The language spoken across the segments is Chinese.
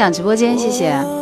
享直播间，谢谢。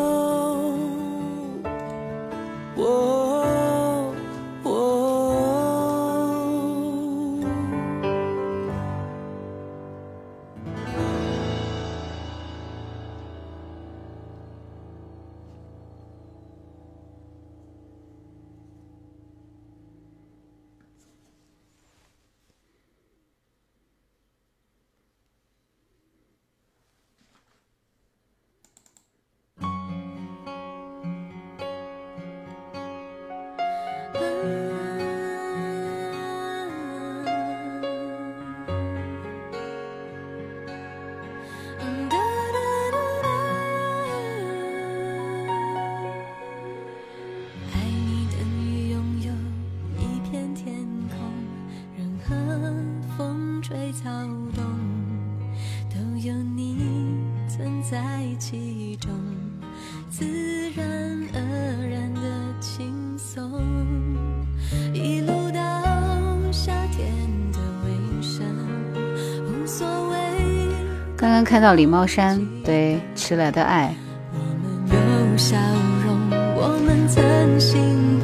看到李茂山对迟来的爱，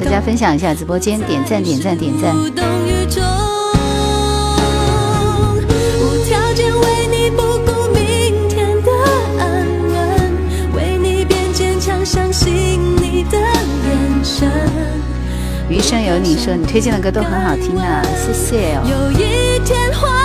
大家分享一下直播间，点赞点赞点赞。余生有你说你推荐的歌都很好听啊，谢谢哦。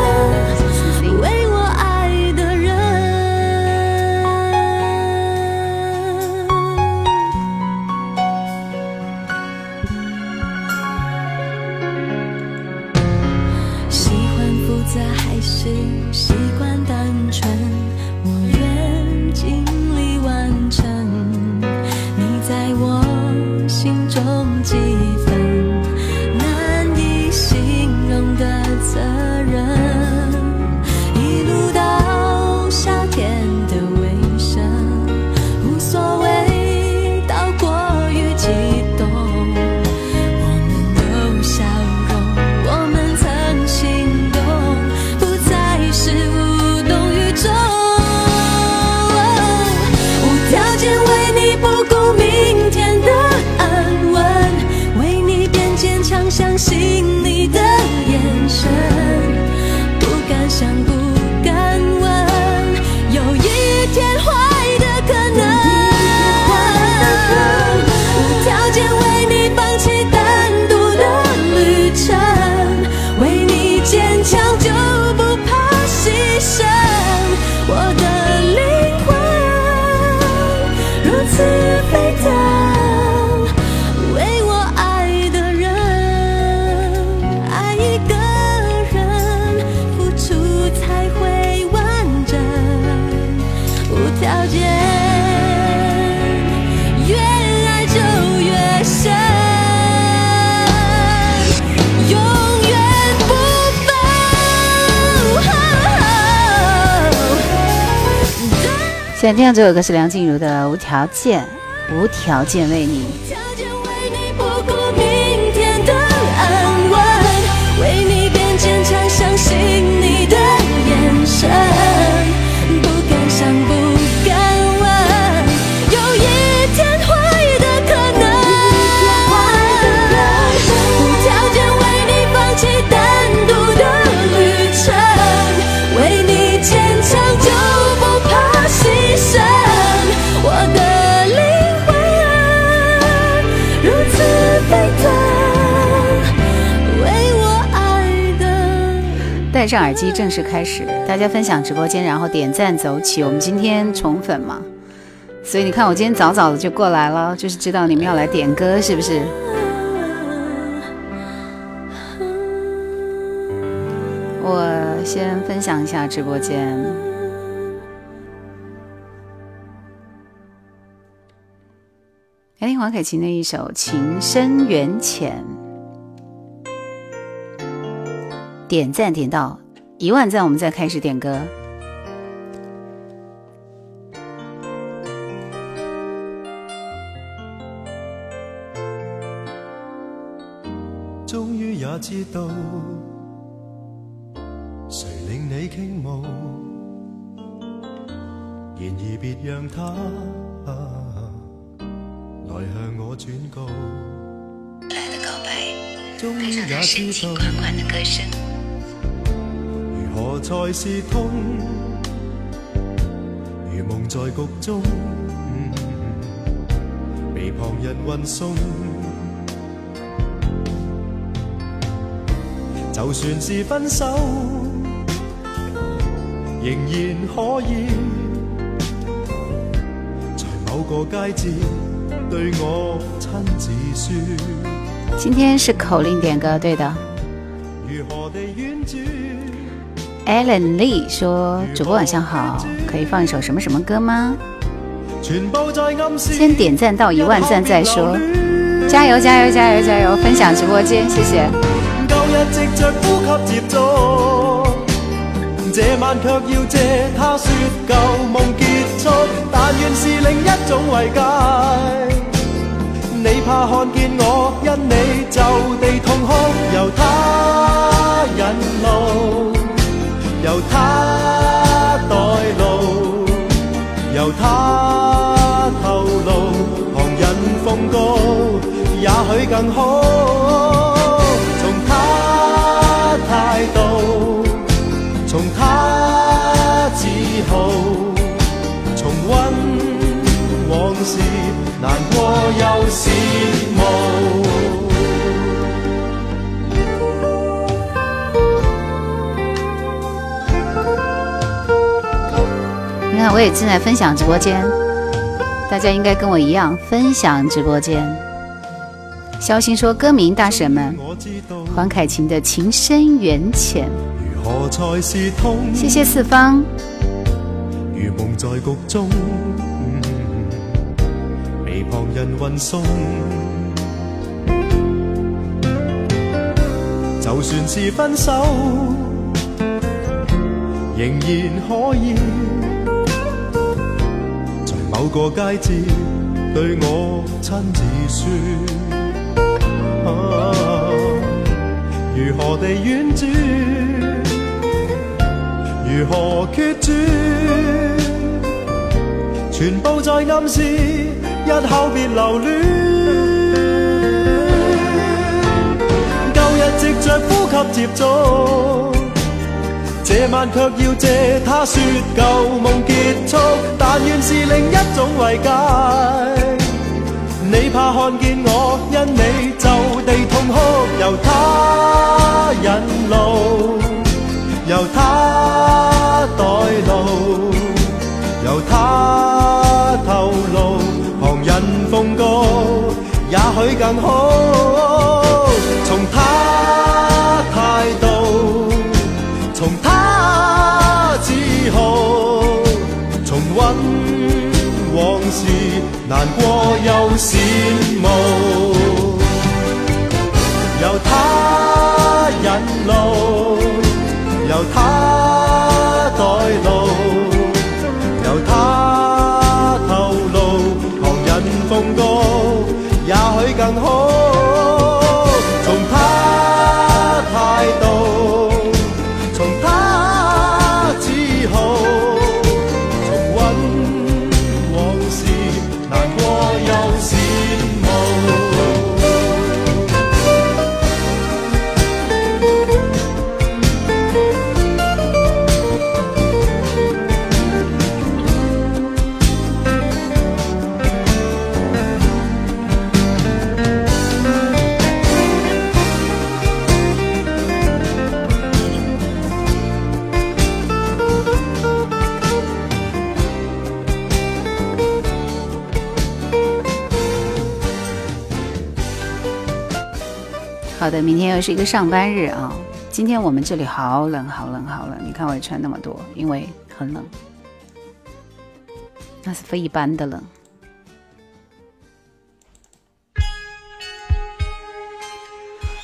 现在听到这首歌是梁静茹的《无条件》，无条件为你。为戴上耳机正式开始大家分享直播间然后点赞走起我们今天宠粉嘛。所以你看我今天早早的就过来了就是知道你们要来点歌是不是？我先分享一下直播间。来听黄凯芹的一首情深缘浅。点赞点到一万赞，我们再开始点歌。终于也知道，谁令你倾慕，然而别让他来向我转告。终于也知道，如何才是痛，如梦在局中，被旁人运送。就算是分手，仍然可以在某个街节对我亲自说。今天是口令点歌，对的。如何地婉转？Alan Lee 说：“主播晚上好，可以放一首什么什么歌吗？先点赞到一万赞再说，加油加油加油加油！分享直播间，谢谢。旧日藉着呼吸接觸，這晚卻要借他說舊夢結束，但願是另一種慰藉。你怕看見我，因你就地痛哭，由他引路，由他代路，由他透露，旁人奉告，也许更好。从他态度，从他自豪，重温往事，难过又是無。看，我也正在分享直播间，大家应该跟我一样分享直播间。肖鑫说：“歌名大神们，黄凯芹的《情深缘淺》，如何才是痛，謝謝四方。如夢在局中，被旁人運送。就算是分手，仍然可以某個佳節對我親自說。啊如何地婉轉？如何決絕？全部在暗示，日後別留戀。舊日藉着呼吸接觸，這晚卻要借他說舊夢結束，但願是另一種慰藉。你怕看見我，因你就地痛哭，由他引路，由他代路，由他透露，旁人奉告，也許更好。從他事，难过又羡慕。由他引路，由他明天又是一个上班日啊，今天我们这里好冷，好冷，好冷！你看我穿那么多，因为很冷，那是非一般的冷。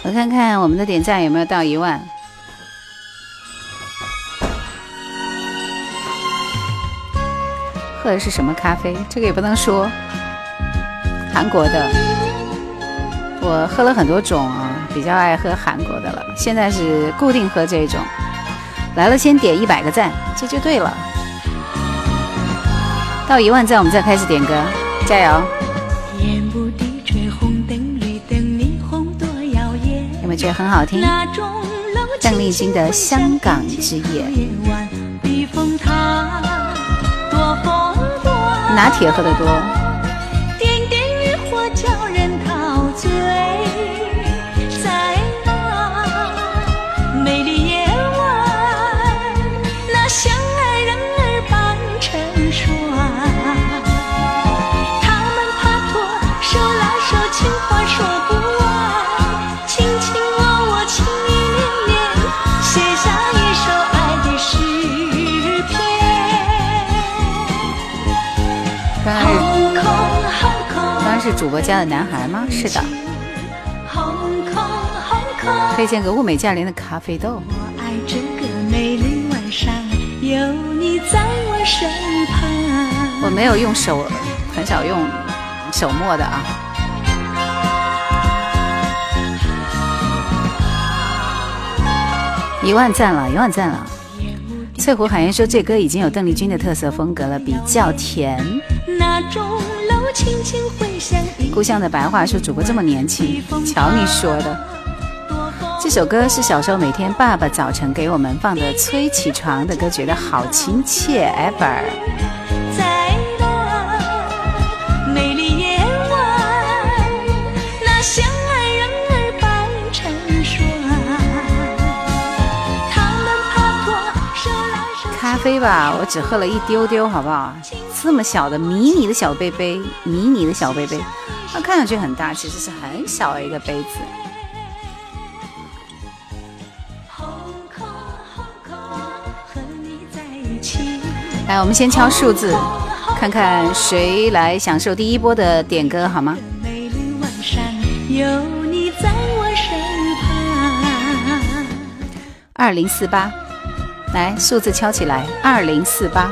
我看看我们的点赞有没有到一万。喝的是什么咖啡？这个也不能说。韩国的，我喝了很多种啊，比较爱喝韩国的了。现在是固定喝这种。来了，先点一百个赞，这就对了。到一万赞，我们再开始点歌，加油！有没有觉得很好听？邓丽君的《香港之夜》。拿铁喝的多。主播家的男孩吗？是的。推荐个物美价廉的咖啡豆。我爱这个美丽晚上，有你在我身旁。我没有用手，很少用手磨的啊。一万赞了，一万赞了。翠湖海燕说这歌已经有邓丽君的特色风格了，比较甜。故乡的白话说主播这么年轻，瞧你说的。这首歌是小时候每天爸爸早晨给我们放的催起床的歌，觉得好亲切。ever。咖啡吧，我只喝了一丢丢，好不好？这么小的迷你的小杯杯，迷你的小杯杯，那看上去很大，其实是很小的一个杯子。来，我们先敲数字，看看谁来享受第一波的点歌，好吗？二零四八。来，数字敲起来，二零四八，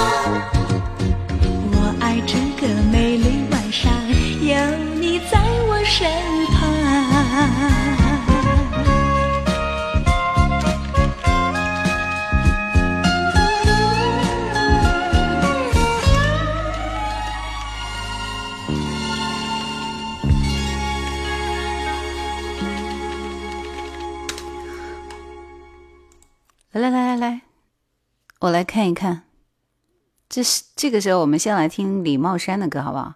看一看。这是这个时候，我们先来听李茂山的歌，好不好？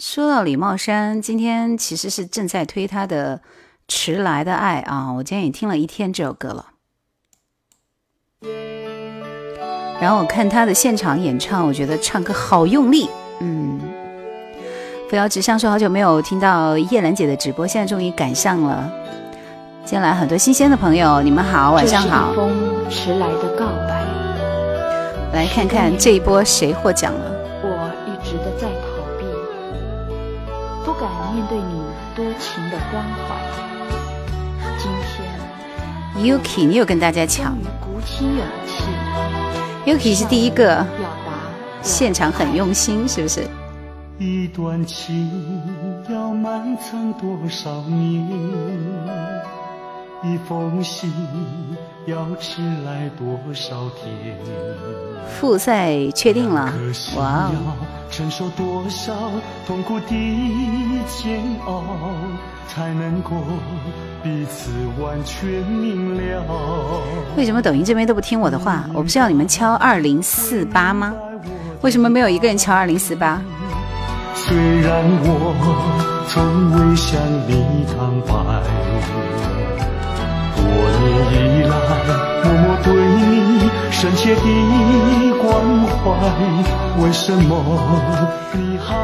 说到李茂山，今天其实是正在推他的《迟来的爱》啊，我今天也听了一天这首歌了。然后我看他的现场演唱，我觉得唱歌好用力，嗯。扶摇直上说好久没有听到叶兰姐的直播，现在终于赶上了。今天来很多新鲜的朋友，你们好，晚上好。风迟来的告。来看看这一波谁获奖了？我一直的在逃避，不敢面对你多情的关怀。今天，Yuki，你有跟大家抢？鼓起勇气，Yuki 是第一个，表达现场很用心，是不是？一段情要埋藏多少年？一封信要迟来多少天？复赛确定了哇哦！要承受多少痛苦的煎熬，才能够彼此完全明了？为什么抖音这边都不听我的话？我不是要你们敲二零四八吗？为什么没有一个人敲二零四八？虽然我从未向你坦白，多以来默默对你深切的关怀，为什么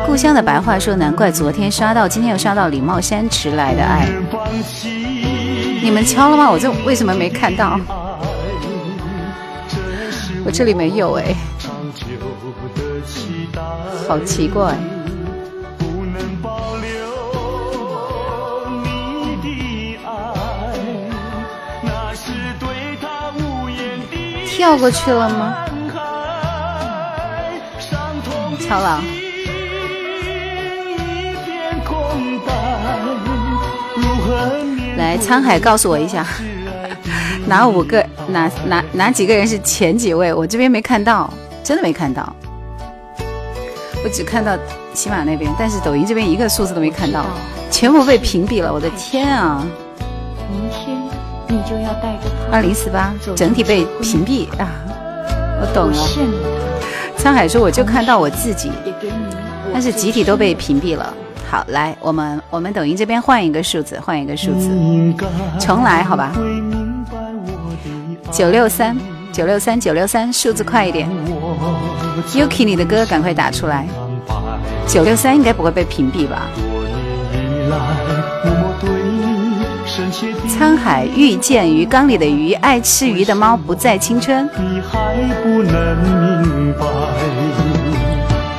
故乡的白话说，难怪昨天刷到，今天又刷到李茂山迟来的爱。你们敲了吗？我这为什么没看到？我这里没有哎，好奇怪。跳过去了吗？伤害。伤痛的敲了啊。心一片空白，如何面来，沧海告诉我一下，哪五个哪哪哪几个人是前几位？我这边没看到，真的没看到。我只看到喜马那边，但是抖音这边一个数字都没看到，全部被屏蔽了。我的天啊！明天你就要带着他二零四八整体被屏蔽啊！我懂了。沧海说，我就看到我自己，但是集体都被屏蔽了。好，来，我们我们抖音这边换一个数字，换一个数字，重来好吧？九六三九六三九六三，数字快一点。Yuki，你的歌赶快打出来。九六三应该不会被屏蔽吧？沧海遇见鱼缸里的鱼，爱吃鱼的猫不再青春。你还不能明白，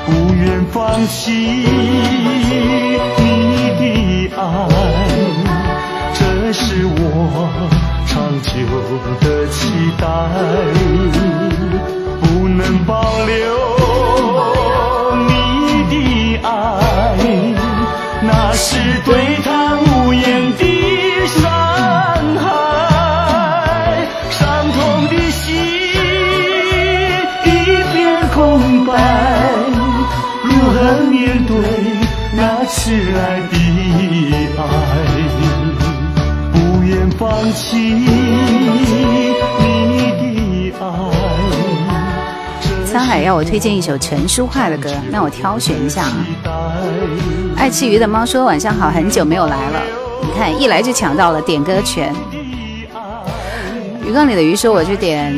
不愿放弃你的爱，这是我长久的期待，不能保留你的爱，那是对他那迟来的爱？不愿放弃你的爱。沧海要我推荐一首陈淑桦的歌，那我挑选一下啊。爱吃鱼的猫说晚上好，很久没有来了。你看一来就抢到了点歌权。鱼缸里的鱼说我就点，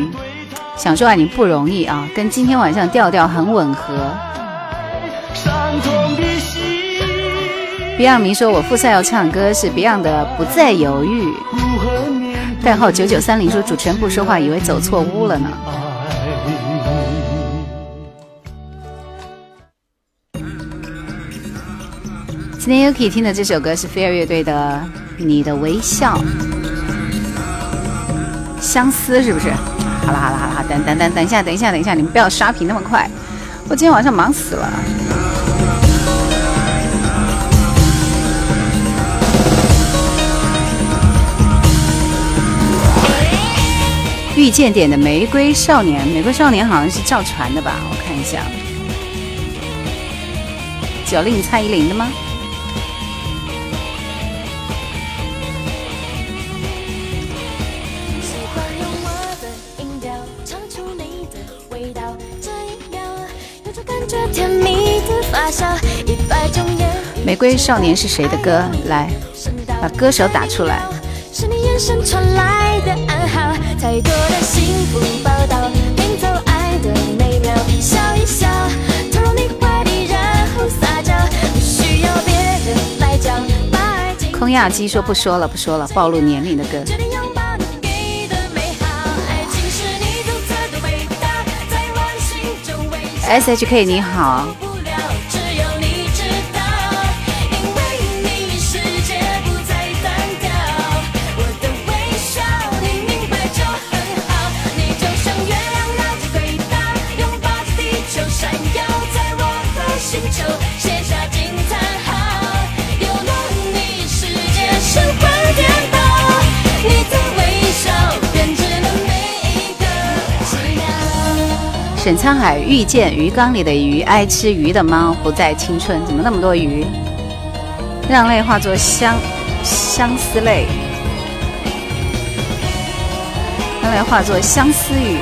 想说啊你不容易啊，跟今天晚上调调很吻合。Beyond 迷说我复赛要唱歌是 Beyond 的不再犹豫。代号九九三零说主持人不说话，以为走错屋了呢。今天 Yuki 听的这首歌是飞儿乐队的《你的微笑》，相思是不是？好了好了好了，等等等等一下等一下等一下，你们不要刷屏那么快，我今天晚上忙死了。遇见点的《玫瑰少年》，《玫瑰少年》好像是赵传的吧？我看一下，九令蔡依林的吗？玫瑰少年是谁的歌？来，把歌手打出来。是你眼神传来的暗号，太多的幸福报道，拼凑爱的美妙，笑一笑，投入你怀里，然后撒娇，不需要别人来讲，把爱紧空亚基说不说了不说了，暴露年龄的歌。决定拥抱你沈沧海遇见鱼缸里的鱼，爱吃鱼的猫不再青春。怎么那么多鱼？让泪化作相相思泪，让泪化作相思雨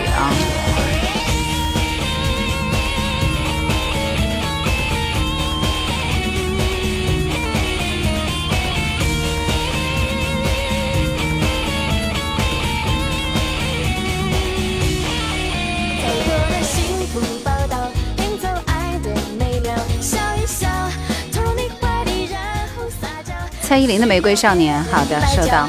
依林的《玫瑰少年》，好的，收到。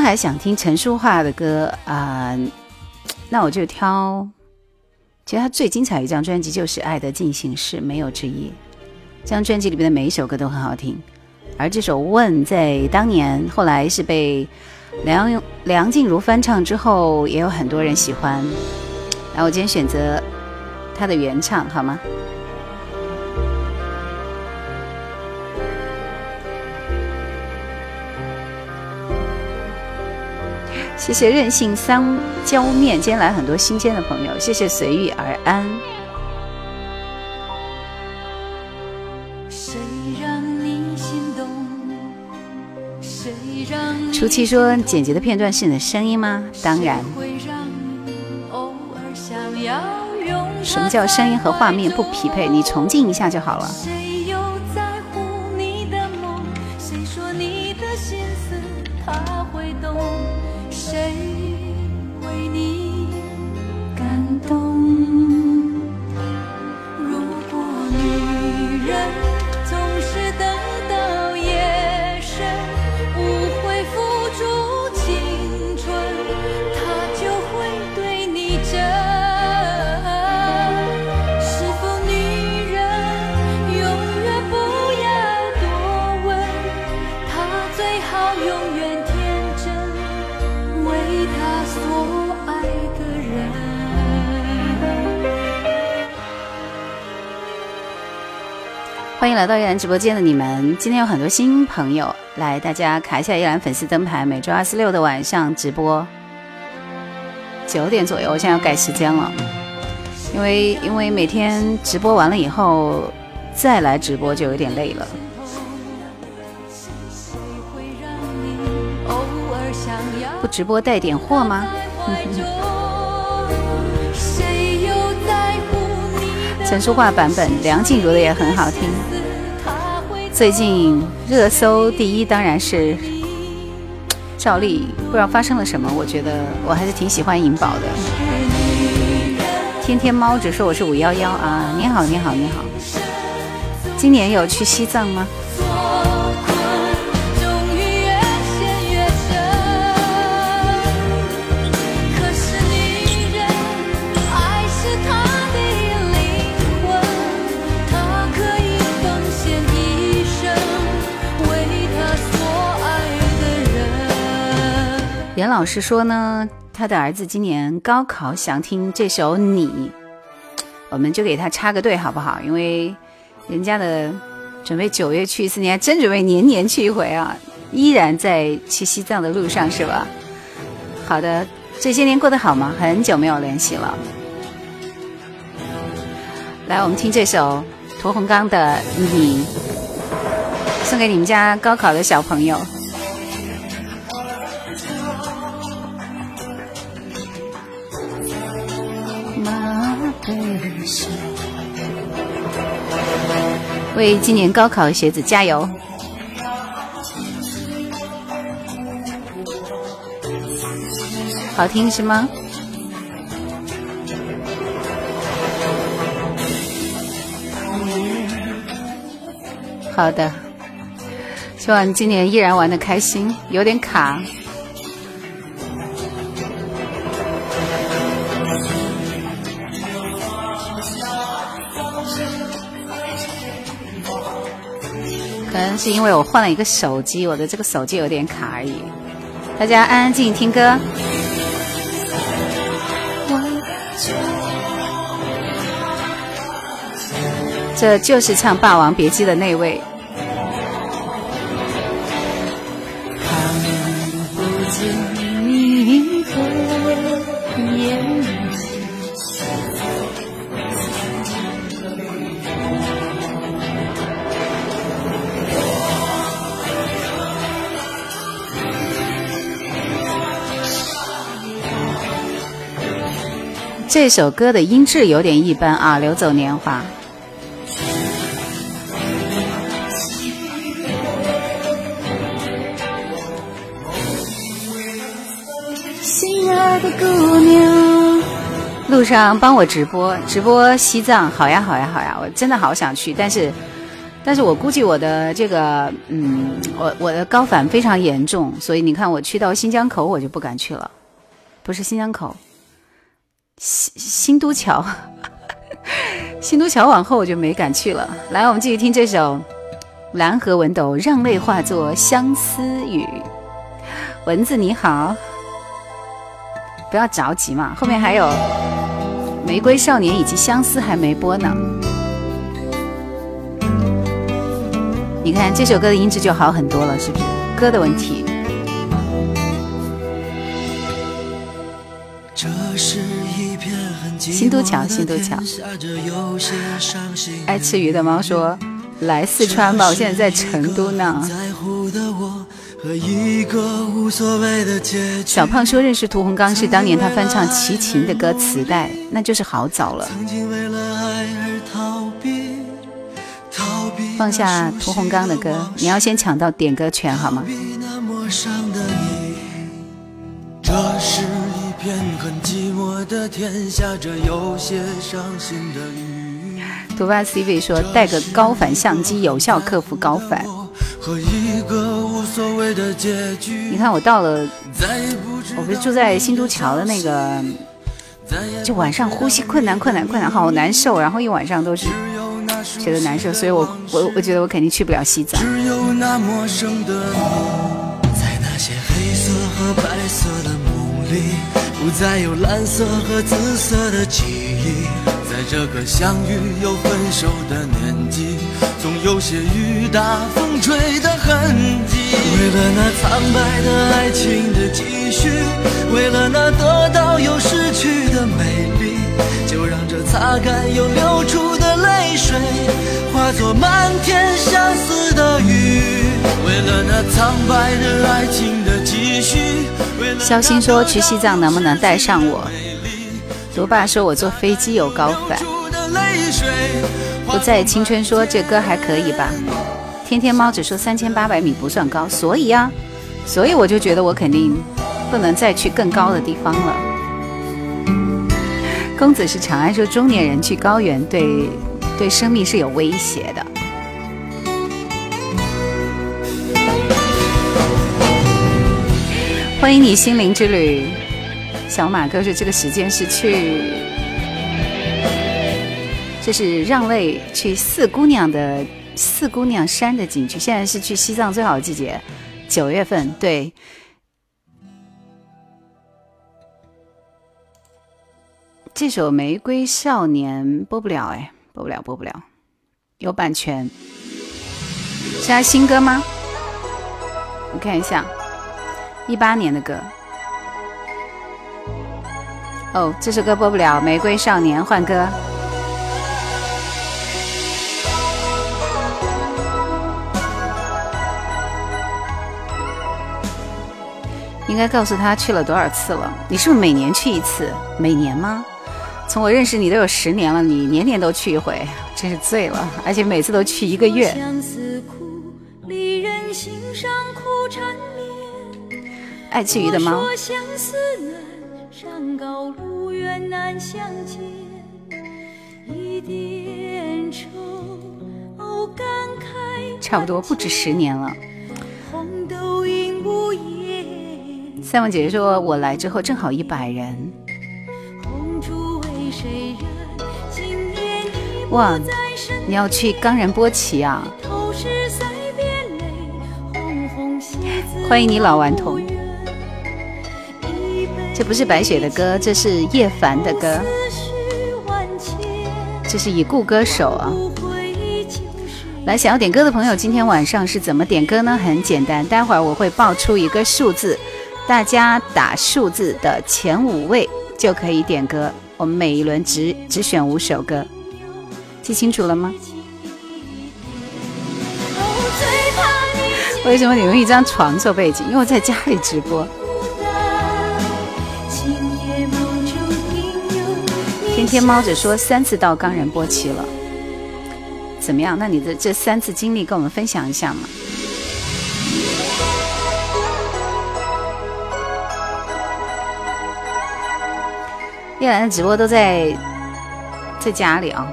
还想听陈淑桦的歌啊、那我就挑。其实他最精彩一张专辑就是《爱的进行式》，没有之一。这张专辑里面的每一首歌都很好听，而这首《问》在当年后来是被梁梁静茹翻唱之后，也有很多人喜欢。然后我今天选择他的原唱，好吗？谢谢任性三椒面，今天来很多新鲜的朋友，谢谢随遇而安。谁让你心动？谁让初期说简洁的片段是你的声音吗？当然。什么叫声音和画面不匹配？你重进一下就好了。欢迎来到依兰直播间的你们，今天有很多新朋友，来大家卡一下依兰粉丝灯牌，每周二、四、六的晚上直播，九点左右，我现在要改时间了，因为因为每天直播完了以后再来直播就有点累了。不直播带点货吗？怀陈淑桦版本，梁静茹的也很好听。最近热搜第一当然是赵丽，不知道发生了什么，我觉得我还是挺喜欢颖宝的。天天猫只说我是五幺幺啊，你好你好你好，今年有去西藏吗？严老师说呢，他的儿子今年高考想听这首《你》，我们就给他插个队好不好？因为人家的准备九月去一次，你还真准备年年去一回啊？依然在去西藏的路上是吧？好的，这些年过得好吗？很久没有联系了。来，我们听这首屠洪刚的《你》，送给你们家高考的小朋友。为今年高考学子加油！好听是吗？好的，希望今年依然玩的开心，有点卡。是因为我换了一个手机，我的这个手机有点卡而已。大家安安静静听歌。这就是唱《霸王别姬》的那位。这首歌的音质有点一般啊，《流走年华》。心爱的姑娘，路上帮我直播，直播西藏，好呀，好呀，好呀，我真的好想去，但是，但是我估计我的这个，嗯，我我的高反非常严重，所以你看我去到新疆口，我就不敢去了，不是新疆口，新新都桥，新都桥往后我就没敢去了。来，我们继续听这首《蓝河文斗》，让泪化作相思雨。蚊子你好。不要着急嘛，后面还有《玫瑰少年》以及《相思》还没播呢。你看这首歌的音质就好很多了，是不是？歌的问题。新都桥，新都桥。爱吃鱼的猫说：“来四川吧，我现在在成都呢。”小胖说认识屠洪刚是当年他翻唱《齐秦》的歌磁带，那就是好早了。放下屠洪刚的歌，你要先抢到点歌权好吗？这是一片很寂寞的天，下着有些伤心的雨。CV 说带个高反相机，有效克服高反。你看我到了，我不是住在新都桥的那个，就晚上呼吸困难困难困难，好难受，然后一晚上都是觉得难受，所以我我我觉得我肯定去不了西藏。不再有蓝色和紫色的记忆，在这个相遇又分手的年纪，总有些雨打风吹的痕迹。为了那苍白的爱情的继续，为了那得到又失去的美丽，就让这擦干又流出的泪水，化作漫天相思的雨。为了那苍白的爱情的继续。肖星说：“去西藏能不能带上我？”罗爸说：“我坐飞机有高反。”不在青春说：“这歌还可以吧？”天天猫只说三千八百米不算高，所以啊，所以我就觉得我肯定不能再去更高的地方了。公子是长安说：“中年人去高原，对对生命是有威胁的。”欢迎你心灵之旅，小马哥说这个时间是去，这是让位去四姑娘的四姑娘山的景区，现在是去西藏最好的季节，九月份。对，这首《玫瑰少年》播不了，哎，播不了，播不了，有版权。是他新歌吗？我看一下。一八年的歌，哦，这首歌播不了，《玫瑰少年》换歌。应该告诉他去了多少次了？你是不是每年去一次？每年吗？从我认识你都有十年了，你年年都去一回，真是醉了，而且每次都去一个月。爱吃鱼的猫。不感慨。差不多不止十年了。红豆映无言，赛文姐姐说：“我来之后正好一百人。哇你要去冈仁波齐啊？欢迎你老顽童这不是白雪的歌，这是叶凡的歌，这是已故歌手啊。来，想要点歌的朋友，今天晚上是怎么点歌呢？很简单，待会儿我会报出一个数字，大家打数字的前五位就可以点歌。我们每一轮只只选五首歌，记清楚了吗？为什么你用一张床做背景？因为我在家里直播。孤单，今夜梦中应有你天天猫着说三次到冈仁波齐了，怎么样？那你的这三次经历跟我们分享一下嘛？叶兰的直播都在在家里啊，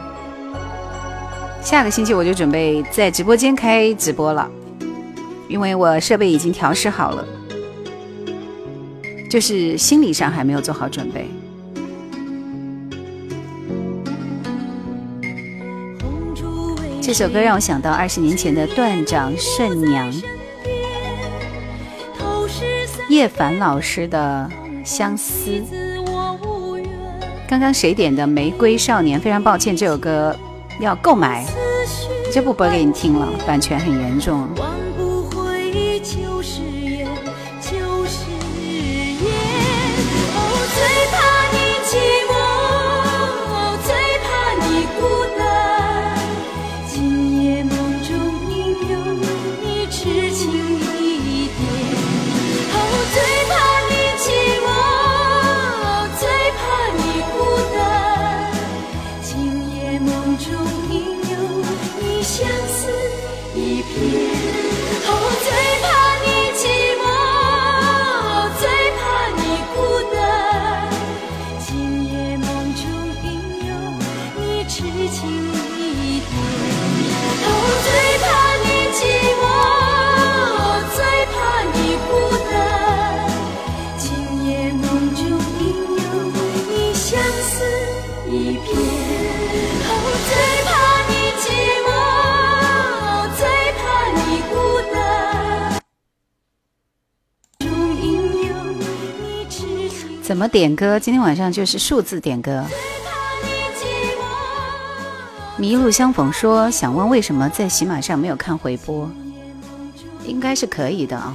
下个星期我就准备在直播间开直播了，因为我设备已经调试好了，就是心理上还没有做好准备。这首歌让我想到二十年前的断掌圣娘叶凡老师的《相思》。刚刚谁点的《玫瑰少年》？非常抱歉，这首歌要购买，就不播给你听了，版权很严重。怎么点歌？今天晚上就是数字点歌。怕你寂寞。麋鹿相逢说想问为什么在喜马上没有看回播？应该是可以的啊。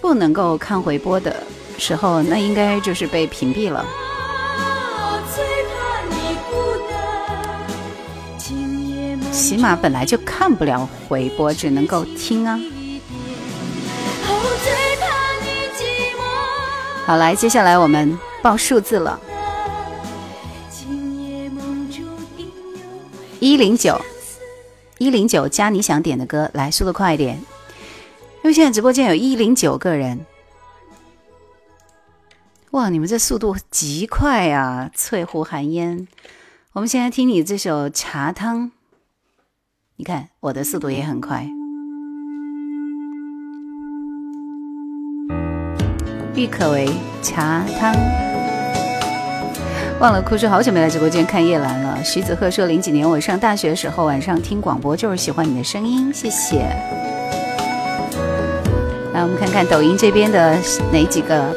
不能够看回播的时候，那应该就是被屏蔽了。最怕你孤单。今夜梦喜马本来就看不了回播，只能够听啊。好，来，接下来我们报数字了，今夜梦中应有一零九，一零九加你想点的歌，来，速度快一点，因为现在直播间有一零九个人。哇，你们这速度极快啊！翠湖寒烟，我们现在听你这首《茶汤》，你看我的速度也很快。郁可唯《茶汤》，忘了哭说好久没来直播间看叶兰了。徐子鹤说零几年我上大学的时候晚上听广播就是喜欢你的声音，谢谢。来，我们看看抖音这边的哪几个。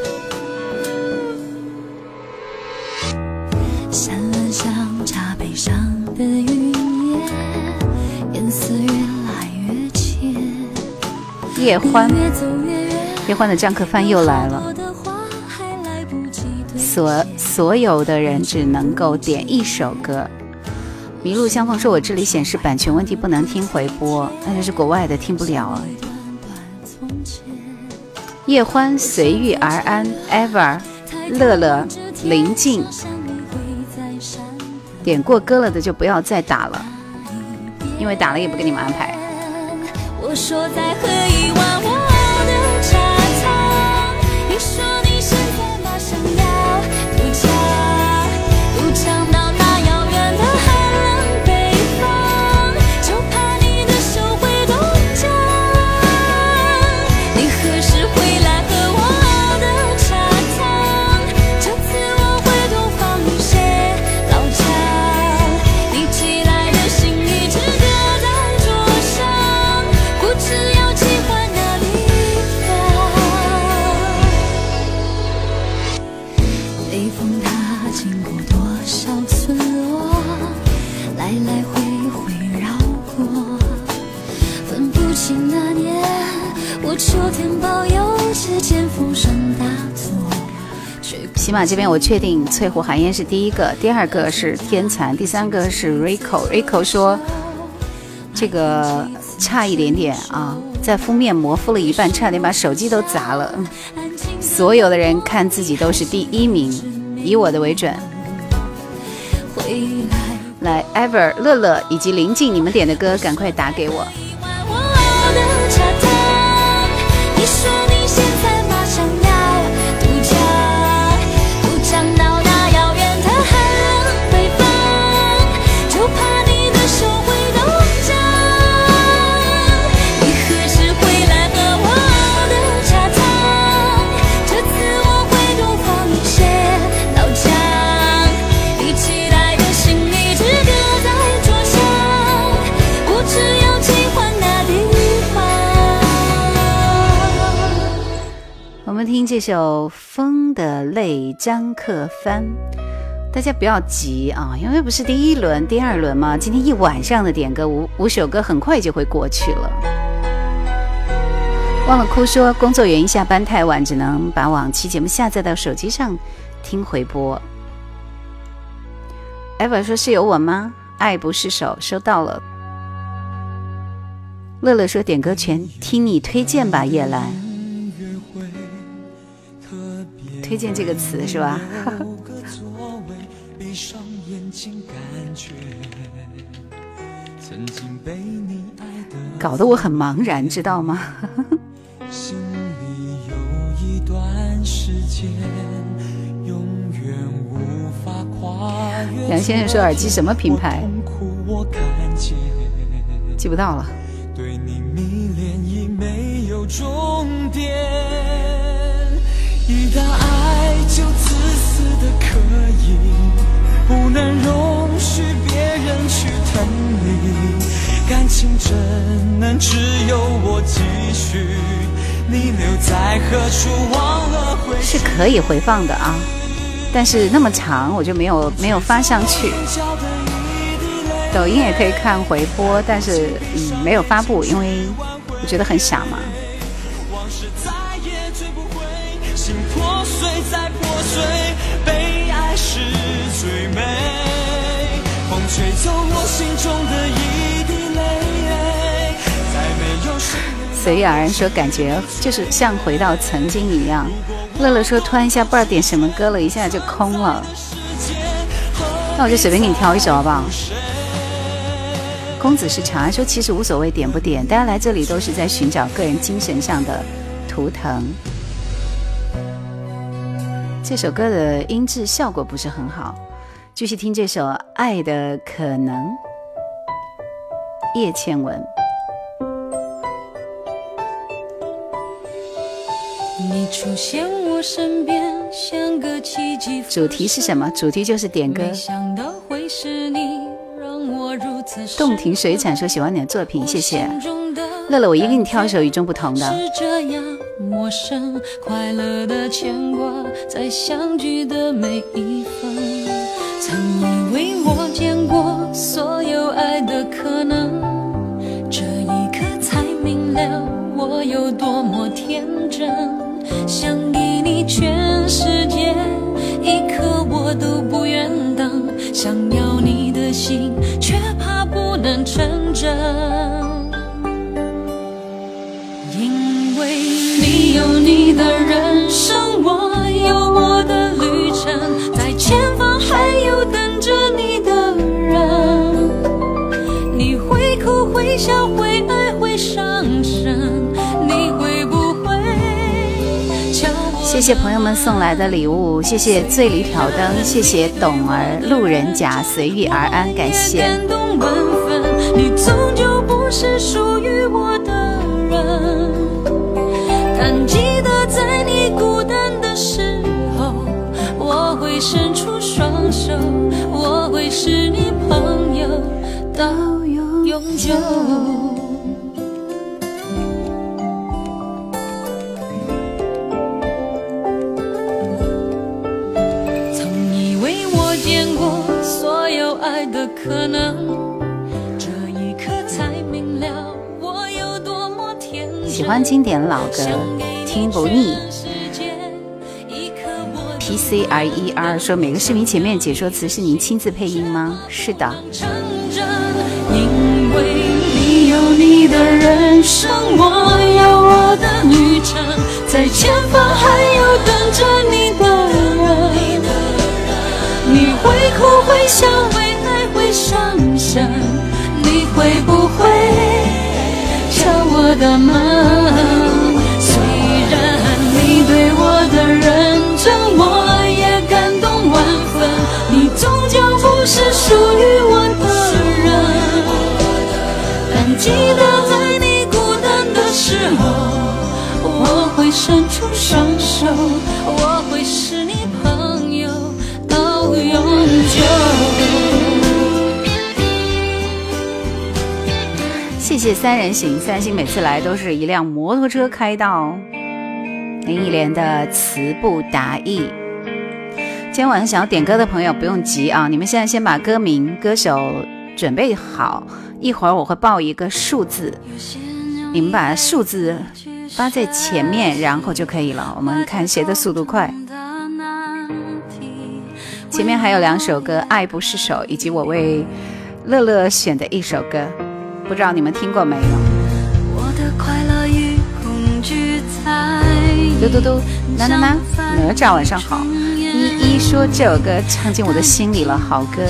叶欢，叶欢的张可帆又来了。所所有的人只能够点一首歌。麋鹿相逢说：“我这里显示版权问题，不能听回播，那就是国外的听不了啊。”叶欢随遇而安，ever，乐乐，林静，点过歌了的就不要再打了，因为打了也不给你们安排。我说再喝一碗喜马这边我确定翠湖寒烟是第一个，第二个是天蚕，第三个是 Rico。Rico 说这个差一点点啊，在敷面膜敷了一半，差点把手机都砸了。嗯所有的人看自己都是第一名，以我的为准。来。，Ever、乐乐以及林静，你们点的歌赶快打给。我这首《风的泪》，张克帆。大家不要急啊，因为不是第一轮、第二轮吗？今天一晚上的点歌，五五首歌很快就会过去了。忘了哭说，工作原因下班太晚，只能把往期节目下载到手机上听回播。Ever 说是有我吗？爱不释手，收到了。乐乐说点歌全听你推荐吧，叶兰。推荐这个词是吧？搞得我很茫然，知道吗？心里有一段时间，永远无法跨越。梁先生说耳机什么品牌记不到了。对你迷恋已没有终点。一旦爱就自私的可以，不能容许别人去疼你。感情真能只有我继续？你留在何处？忘了回是可以回放的啊，但是那么长我就没有没有发上去。抖音也可以看回播，但是嗯没有发布，因为我觉得很傻嘛。在破碎，被爱是最美。风吹走我心中的一滴泪，再没有谁随遇而安说感觉就是像回到曾经一样。乐乐说突然一下不知道点什么歌了，一下就空了。那我就随便给你挑一首好不好？公子是长安说其实无所谓点不点，大家来这里都是在寻找个人精神上的图腾。这首歌的音质效果不是很好，继续听这首《爱的可能》，叶倩文。你出现我身边，像个奇迹。主题是什么？主题就是点歌。没想到会是你，让我如此失洞庭水产说喜欢你的作品，谢谢。乐乐，我一给你挑一首与众不同的。是这样陌生，快乐的牵挂，在相聚的每一分。曾以为我见过所有爱的可能，这一刻才明了我有多么天真。想给你全世界，一刻我都不愿等。想要你的心，却怕不能成真。有你的人生，我有我的旅程，在前方还有等着你的人。你会哭会笑会爱会伤神，你会不会？谢谢朋友们送来的礼物，谢谢醉里挑灯，谢谢董儿、路人甲、随遇而安，感谢。感动万分，你终究不是属于我的伸出双手，我会是你朋友到永久。曾以为我见过所有爱的可能，这一刻才明了我有多么。喜欢经典老歌，听不腻。C R E R 说每个视频前面解说词是您亲自配音吗？是的。因为你有你的人生，我有我的旅程，在前方还有等着你的人。你会哭谢三人行，三人行每次来都是一辆摩托车开到。林忆莲的《词不达意》。今天晚上想要点歌的朋友不用急啊，你们现在先把歌名、歌手准备好，一会儿我会报一个数字，你们把数字发在前面，然后就可以了。我们看谁的速度快。前面还有两首歌，《爱不释手》以及我为乐乐选的一首歌，不知道你们听过没有？我的快乐与恐惧在嘟嘟嘟，呐呐呐，哪吒晚上好。依依说这首歌唱进我的心里了，好歌。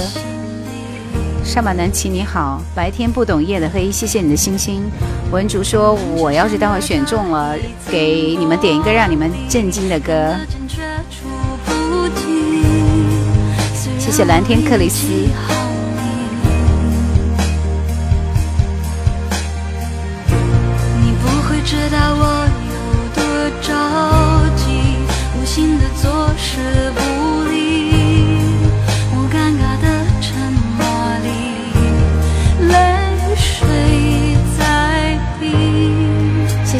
上马南齐你好，白天不懂夜的黑，谢谢你的星星。文竹说，我要是待会选中了，给你们点一个让你们震惊的歌。谢谢蓝天克里斯。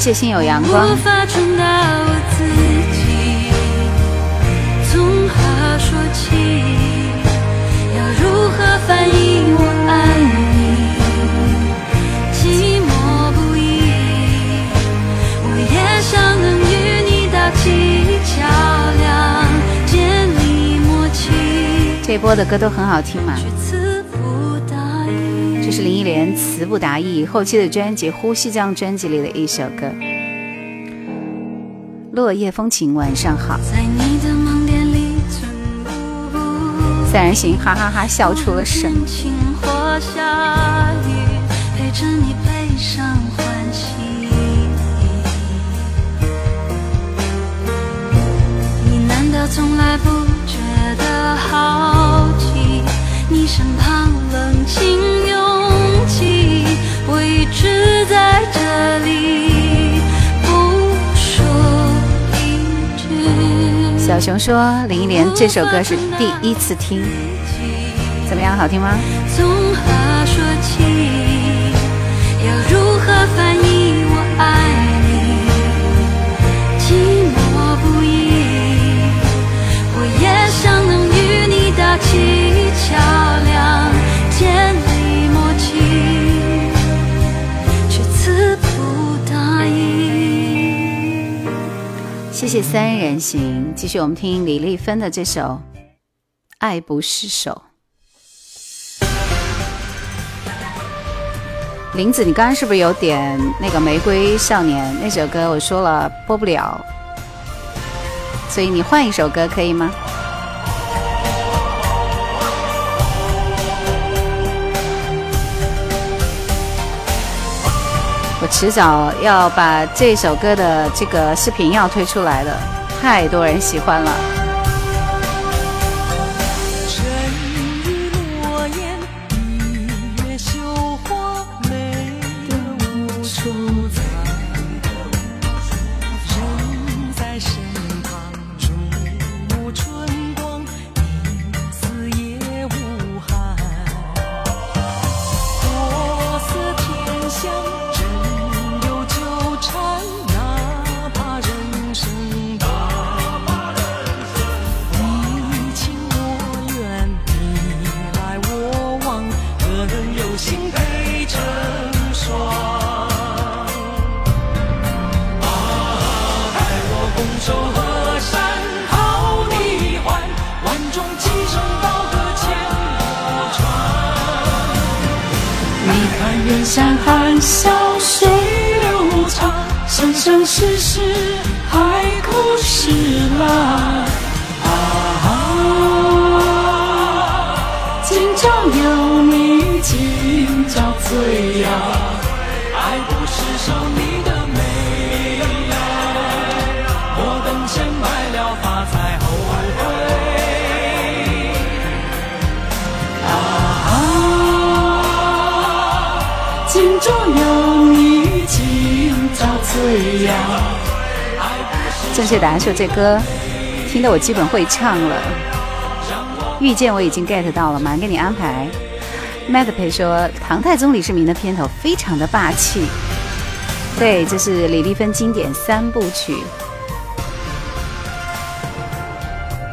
谢谢心有阳光无。法传达我自己，从何说起，要如何翻译我爱你？寂寞不已，我也想能与你搭起桥梁，建立默契，这一波的歌都很好听嘛。是林忆莲《词不达意》后期的专辑《呼吸》这张专辑里的一首歌。落叶风情，晚上好。在你的盲点里三人行，哈哈哈笑出了声。天晴或下雨，陪着你悲伤欢喜。你难道从来不觉得好奇？你身旁冷清我一直在这里，不说一句。小熊说林忆莲这首歌是第一次听，怎么样？好听吗？从何说起？要如何翻译我爱你？寂寞不已，我也想能与你搭起桥梁，谢谢三人行，继续我们听李丽芬的这首《爱不释手》。林子，你刚刚是不是有点那个《玫瑰少年》那首歌？我说了播不了，所以你换一首歌可以吗？迟早要把这首歌的这个视频要推出来的，太多人喜欢了。远山含笑水流长，生生世世海枯石烂。正确答案说这歌听得我基本会唱了。遇见我已经 get 到了，马上给你安排。Mad 培说《唐太宗李世民》的片头非常的霸气，对，这是李丽芬经典三部曲。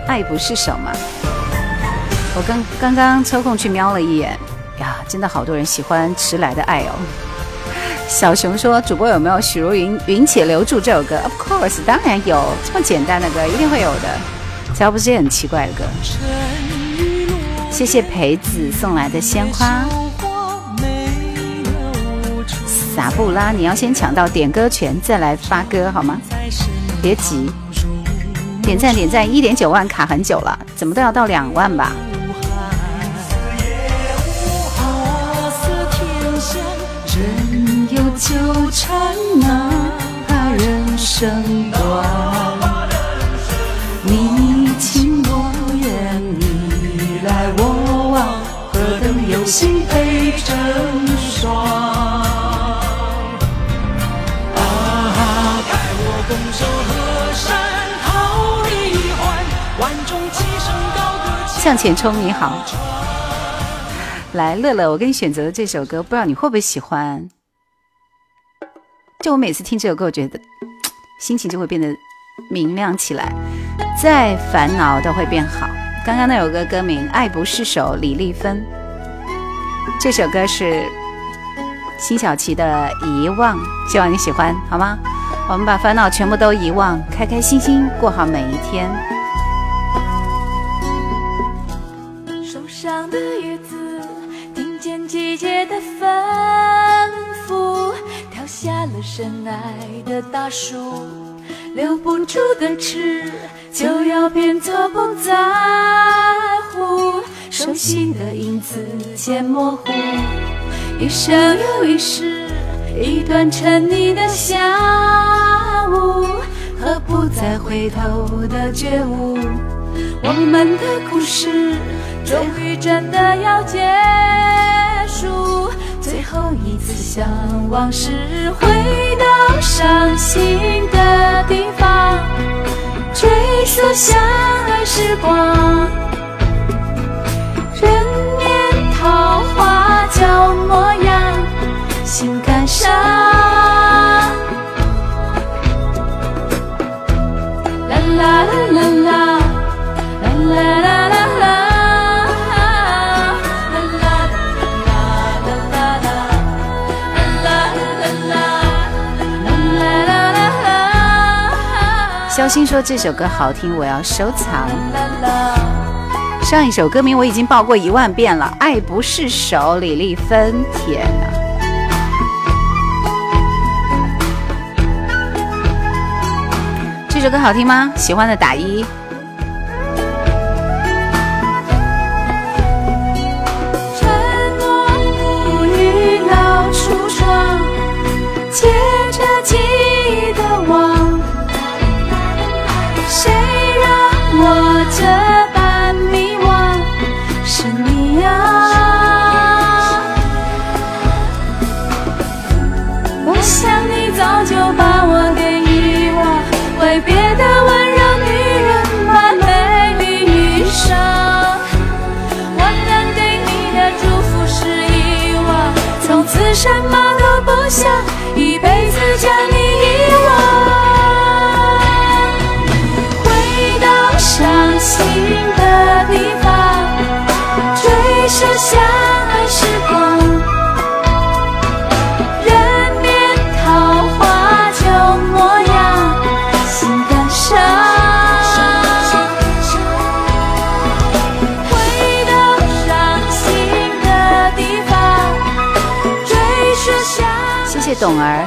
爱不释手嘛，我刚刚刚抽空去瞄了一眼，呀，真的好多人喜欢迟来的爱哦。小熊说：“主播有没有许茹芸《云且留住》这首歌？”Of course，当然有，这么简单的歌一定会有的，只要不是很奇怪的歌。谢谢培子送来的鲜花。撒布拉，你要先抢到点歌权再来发歌好吗？别急，点赞点赞，一点九万卡很久了，怎么都要到两万吧？缠，哪怕人生短。你情我愿，你来我往，何等有心配成双。啊，待我拱手河山好一欢，万众齐声高歌。向前冲，你好。来，乐乐，我给你选择的这首歌，不知道你会不会喜欢？就我每次听这首歌，我觉得心情就会变得明亮起来，再烦恼都会变好。刚刚那首歌歌名《爱不释手》，李丽芬。这首歌是辛晓琪的《遗忘》，希望你喜欢，好吗？我们把烦恼全部都遗忘，开开心心过好每一天。树上的叶子听见季节的吩咐，跳下了深爱的大树，留不住的痴就要变作不在乎，手心的影子渐模糊，一生又一世，一段沉溺的下午和不再回头的觉悟。我们的故事终于真的要结束，最后一次向往事回到伤心的地方，追溯相爱时光。人面桃花叫模样，心感伤。心。说这首歌好听，我要收藏。上一首歌名我已经报过一万遍了，《爱不释手》，李丽芬。天哪！这首歌好听吗？喜欢的打一。承诺不语到处闯，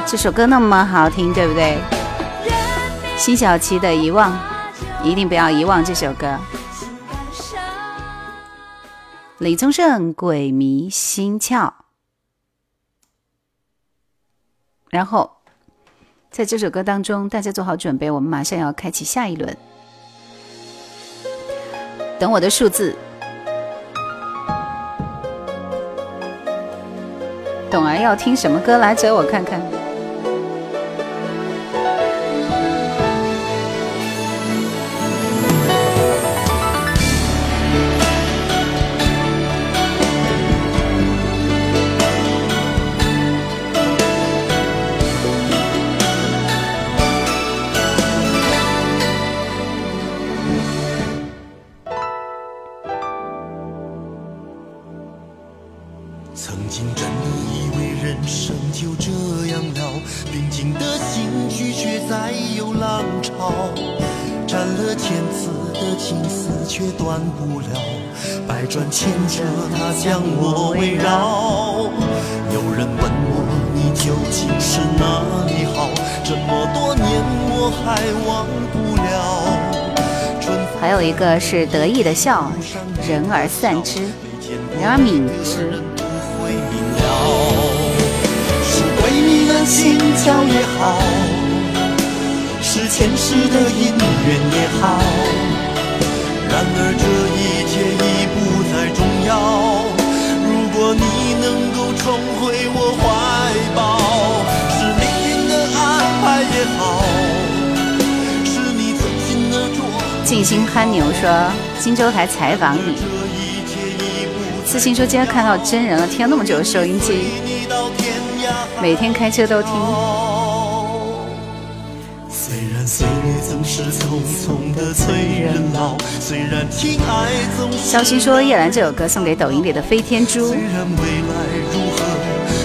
这首歌那么好听，对不对？辛晓琪的《遗忘》，一定不要遗忘这首歌。李宗盛《鬼迷心窍》，然后在这首歌当中，大家做好准备，我们马上要开启下一轮。等我的数字，董儿要听什么歌来着？我看看。它将我围绕。有人问我你究竟是哪里好？这么多年我还忘不了。春有一个是得意的笑，人而散之，人而泯之。心窍也好，是前世的姻缘也好。然而这一要。如果你能够重回我怀抱，是命运的安排也好，是你存心的捉。静心憨牛说，荆州台采访你。这一切已不刺青说今天看到真人了，听了那么久的收音机，每天开车都听。是匆匆的催人老，虽然情爱总是肖鑫说叶兰这首歌送给抖音里的飞天猪虽。然未来如何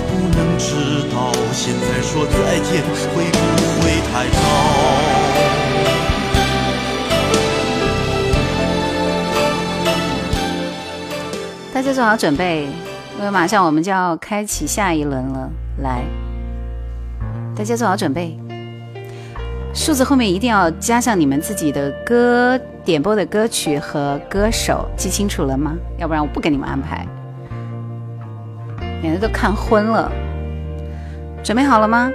不能知道，现在说再见会不会太早？大家做好准备，因为马上我们就要开启下一轮了。来，大家做好准备，数字后面一定要加上你们自己的歌点播的歌曲和歌手，记清楚了吗？要不然我不给你们安排，免得都看昏了。准备好了吗？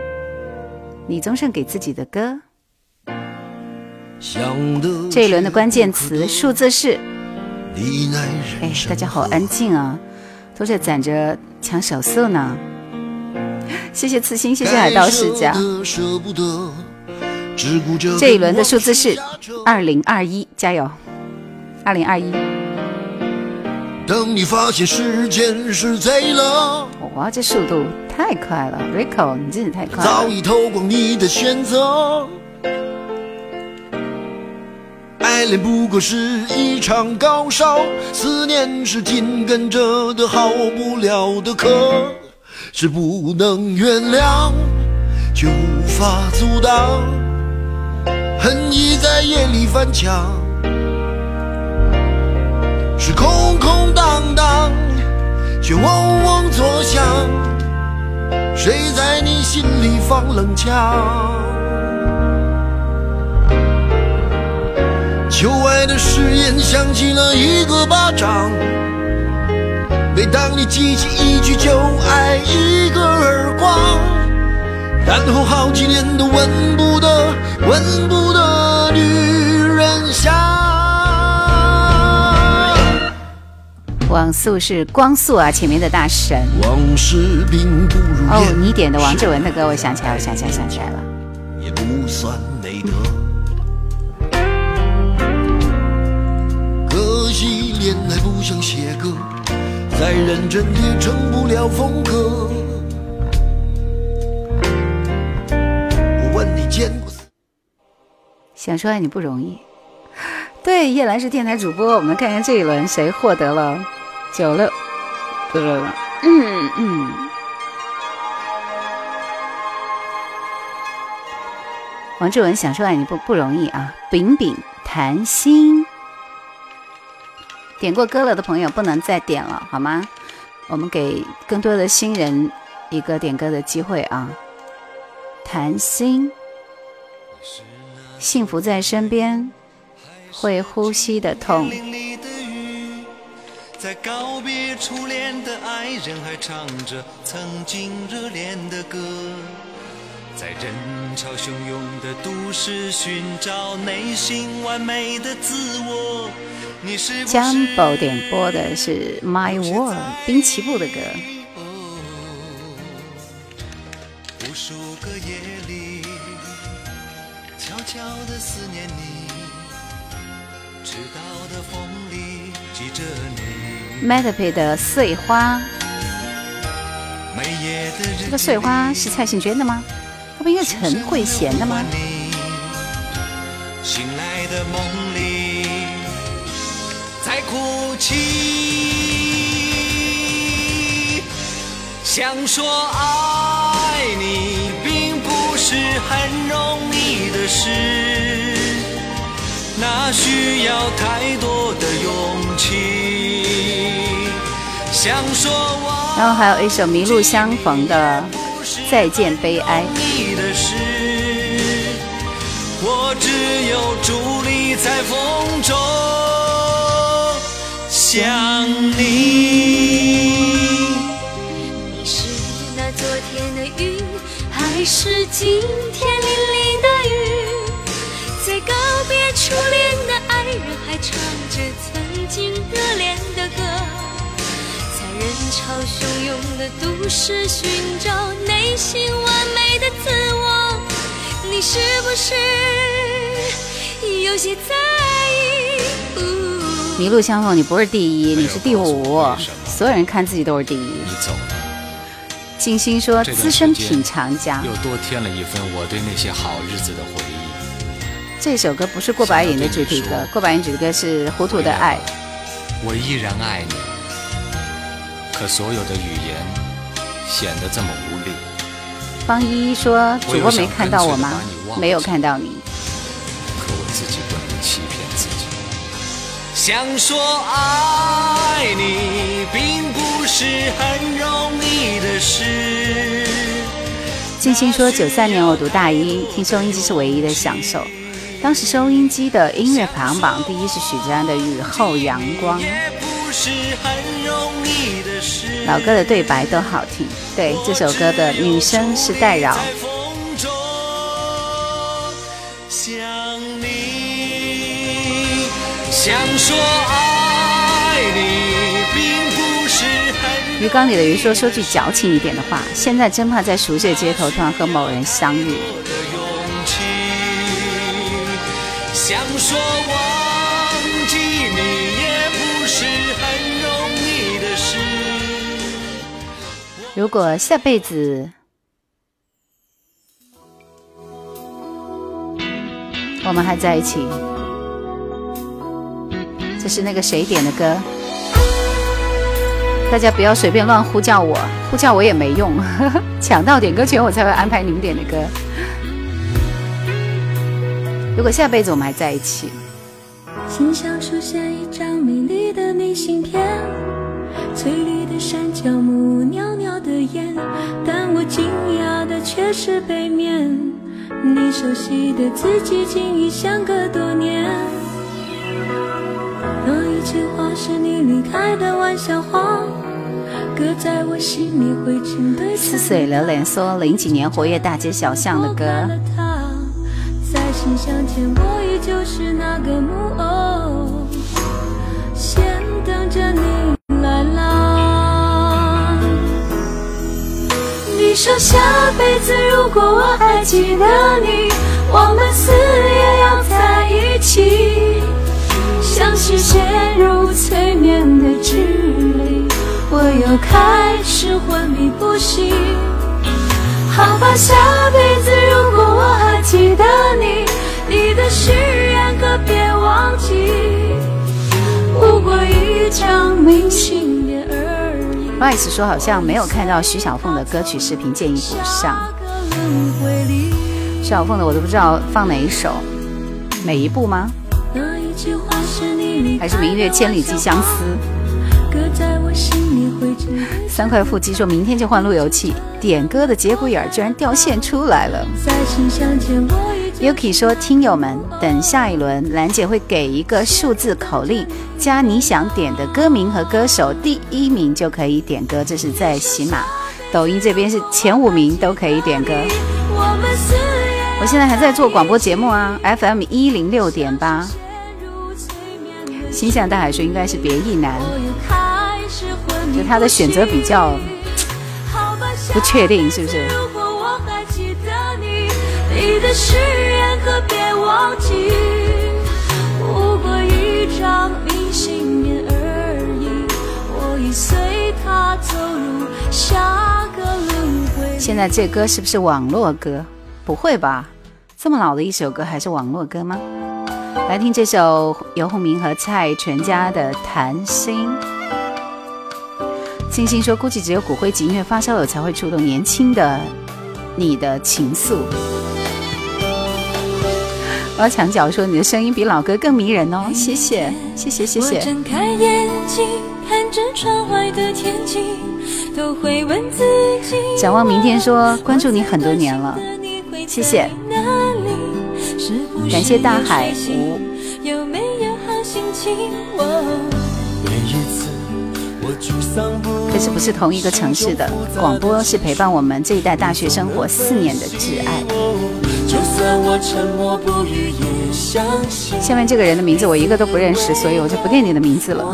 李宗盛给自己的歌，这一轮的关键词数字是。哎大家好安静啊，都在攒着抢手速呢。谢谢刺心，谢谢海盗世家这一轮的数字是二零二一，加油！二零二一，等你发现时间是贼了，哇，这速度太快了，Rico，你真的太快了。早已透光你的选择。爱恋不过是一场高烧，思念是紧跟着的好不了的咳，是不能原谅，就无法阻挡，恨意在夜里翻墙，是空空荡荡，却嗡嗡作响，谁在你心里放冷枪？旧爱的誓言响起了一个巴掌，每当你记起一句就爱一个耳光，然后好几年都闻不得、闻不得女人香。网速是光速啊，前面的大神。往事并不如哦，烟你点的王志文的歌，我想起来，我想起来，想起来了。也不算美德。可惜恋爱不像写歌，再认真也成不了风格。你见过？想说爱你不容易。对，叶兰是电台主播，我们看看这一轮谁获得了九六，不不不，嗯嗯。王志文想说爱你不不容易啊，饼饼谈心。点过歌了的朋友不能再点了，好吗？我们给更多的新人一个点歌的机会啊！谈心，幸福在身边，会呼吸的痛。在告别初恋的爱人，还唱着曾经热恋的歌，在人潮汹涌的都市寻找内心完美的自我。你是不江是宝点播的是《My World》滨崎步的歌。哦，无数个夜里，悄思念你，迟到的风里记着你。m a d p 的《碎花》，这个碎花是蔡幸娟的吗？这不应该是陈慧娴的吗？醒来的梦里，在哭泣，想说爱很容易的事，那需要太多的勇气。想说我然后还有一首《麋鹿相逢》的《再见悲哀》。你的事，我只有伫立在风中想你。你是今天淋漓的雨？在告别初恋的爱人，还唱着曾经热恋的歌，在人潮汹涌的都市寻找内心完美的自我。你是不是有些在意？麋鹿相逢，你不是第一，你是第五，所有人看自己都是第一。你走了，静心说资深品尝家，又多添了一份我对那些好日子的回忆。这首歌不是过把瘾的主题歌，过把瘾主题歌是《糊涂的爱》。我依然爱你，可所有的语言显得这么无力。方依依说主播没看到我吗？没有看到你。可我自己不能欺骗自己。想说爱你并不是很容易的事。静心说九三年我读大一，听收音机是唯一的享受。当时收音机的音乐排行榜第一是许志安的《雨后阳光》。老歌的对白都好听。对，这首歌的女生是戴娆。在风中想你，想说爱鱼缸里的鱼说：“说句矫情一点的话，现在真怕在熟悉的街头突然和某人相遇。想说忘记你，也不是很容易的事。如果下辈子我们还在一起，这是那个谁点的歌？大家不要随便乱呼叫我，呼叫我也没用，抢到点歌权我才会安排你们点的歌。如果下辈子我们还在一起，心上出现一张美丽的明信片，翠绿的山脚木，袅袅的烟，但我惊讶的却是背面，你熟悉的字迹竟已相隔多年。那一句话是你离开的玩笑话，似水流连说零几年活跃大街小巷的歌。在前，我依旧是那个木偶，先等着你来啦。你说下辈子如果我还记得你，我们死也要在一起，像是陷入催眠的智力，我又开始昏迷不醒。好吧，下辈子如果我还记得你，你的誓言可别忘记，不过一张明信片而已。Vice 说好像没有看到徐小凤的歌曲视频，建议补上。徐小凤的我都不知道放哪一首，每一部吗？还是明月千里寄相思？三块腹肌说明天就换路由器，点歌的节骨眼儿居然掉线出来了。Yuki 说：“听友们，等下一轮，兰姐会给一个数字口令，加你想点的歌名和歌手，第一名就可以点歌。这是在喜马、抖音这边是前五名都可以点歌。我现在还在做广播节目啊，FM 一零六点八。心向大海说应该是别意难，就他的选择比较不确定，是不是？你，的誓言可别忘记，不过一张明信片而已，我已随它走入下个轮回。现在这歌是不是网络歌？不会吧？这么老的一首歌还是网络歌吗？来听这首游鸿明和蔡淳佳的《谈心》。星星说，估计只有骨灰级音乐发烧友才会触动年轻的你的情愫。我要墙角说，你的声音比老歌更迷人哦，谢谢，谢谢，谢我谢。睁开眼睛，看着窗外的天气，都会问自己。展望明天说，关注你很多年了，谢谢。感谢大海无。有没有好心情？可是不是同一个城市的。广播是陪伴我们这一代大学生活四年的挚爱。就算我沉默不语，也相信下面这个人的名字我一个都不认识，所以我就不念你的名字了。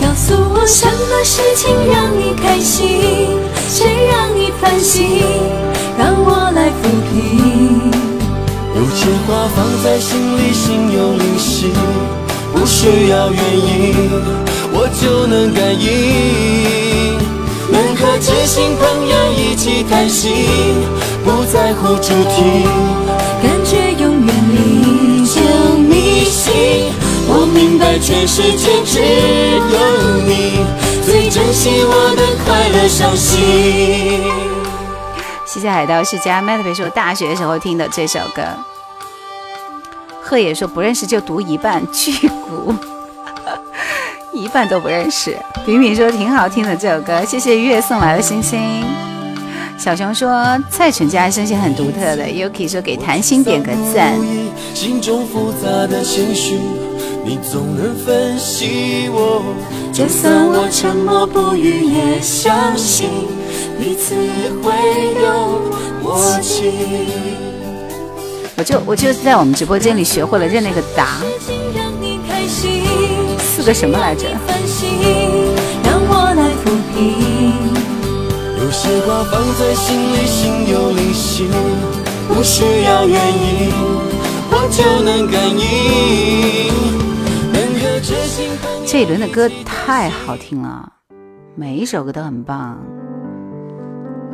告诉我什么事情让你开心，谁让你烦心，让我来抚平。有些话放在心里，心有灵犀，不需要原因，我就能感应。能和知心朋友一起谈心，不在乎主题，感觉永远离就迷信。我明白全世界只有你最珍惜我的快乐伤心。谢谢海盗世家 m a t 说大学时候听的这首歌。贺野说不认识就读一半，巨骨，一半都不认识。饼饼说挺好听的这首歌，谢谢月送来的星星。小熊说蔡淳佳声线很独特的，Yuki 说给谭鑫点个赞。心中复杂的情绪，你总能分析我。就算我沉默不语，也相信彼此会有默契。我就我就在我们直播间里学会了认那个答，四个什么来着？有些话放在心里，心有灵犀，不需要原因，我就能感应。这一轮的歌太好听了，每一首歌都很棒。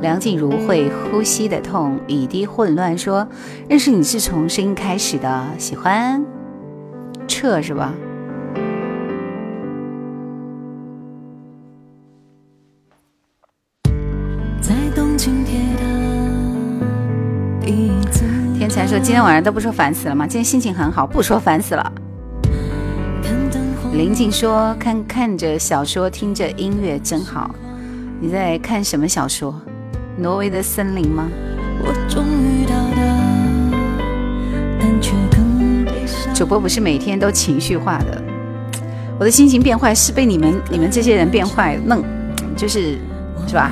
梁静茹会呼吸的痛，雨滴混乱说认识你是从声音开始的，喜欢撤是吧？在东京铁塔天才说今天晚上都不说烦死了吗？今天心情很好，不说烦死了。林静说看看着小说，听着音乐真好。你在看什么小说？挪威的森林吗？我终于到达，但却更悲伤。主播不是每天都情绪化的，我的心情变坏是被你们你们这些人变坏弄，就是是吧？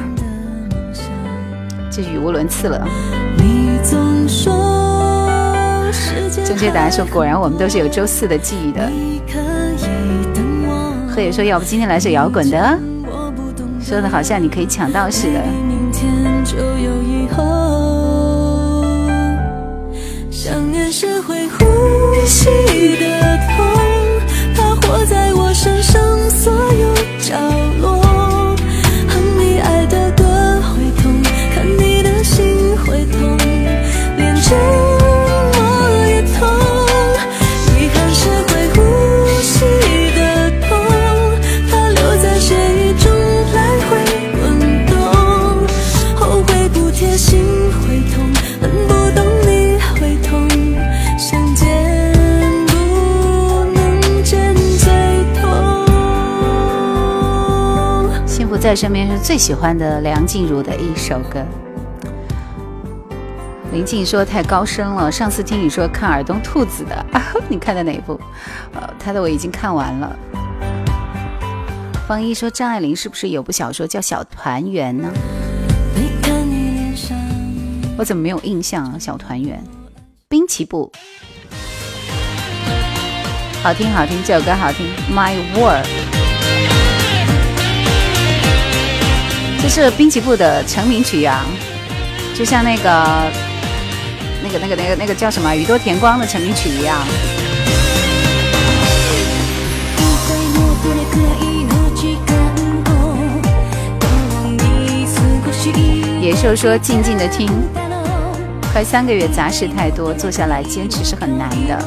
这语无伦次了。你总说正确答案说，果然我们都是有周四的记忆的。你可以说，要不今天来首摇滚的，说的好像你可以抢到似的。就有以后，想念是会呼吸的痛，它活在我身上所有角落。哼你爱的歌会痛，看你的心会痛，连沉在身边是最喜欢的梁静茹的一首歌。林静说太高深了，上次听你说看耳东兔子的，你看的哪一部？呃，他的我已经看完了。方一说张爱玲是不是有部小说叫《小团圆》呢？我怎么没有印象啊？《小团圆》，滨崎步，好听好听，这首歌好听，《My World》。这是滨崎步的成名曲呀、就像那个、那个、那个、那个、那个叫什么宇多田光的成名曲一样。野兽说：“静静的听，快三个月，杂事太多，坐下来坚持是很难的。”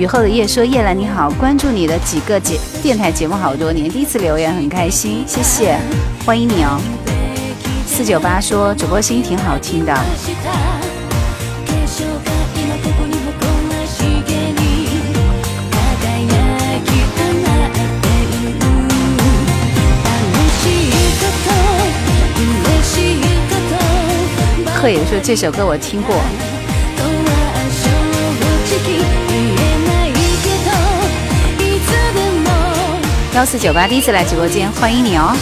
雨后的夜说：“叶兰你好，关注你的几个节电台节目好多年，第一次留言很开心，谢谢，欢迎你哦。”四九八说：“主播声音挺好听的。”贺也说这首歌我听过。幺四九八第一次来直播间，欢迎你哦！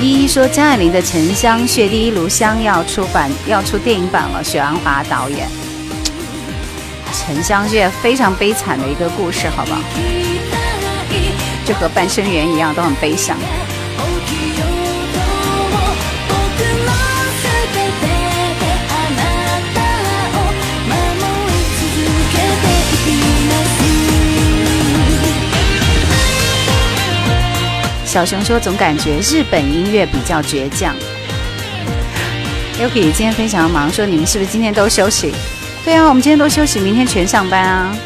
依依说张爱玲的《沉香》《血滴一炉香》要出版，要出电影版了，许鞍华导演。沉香是非常悲惨的一个故事，好不好？就和《半生缘》一样，都很悲伤。小熊说：“总感觉日本音乐比较倔强。”Yuki 今天非常忙，说你们是不是今天都休息？对啊，我们今天都休息，明天全上班啊。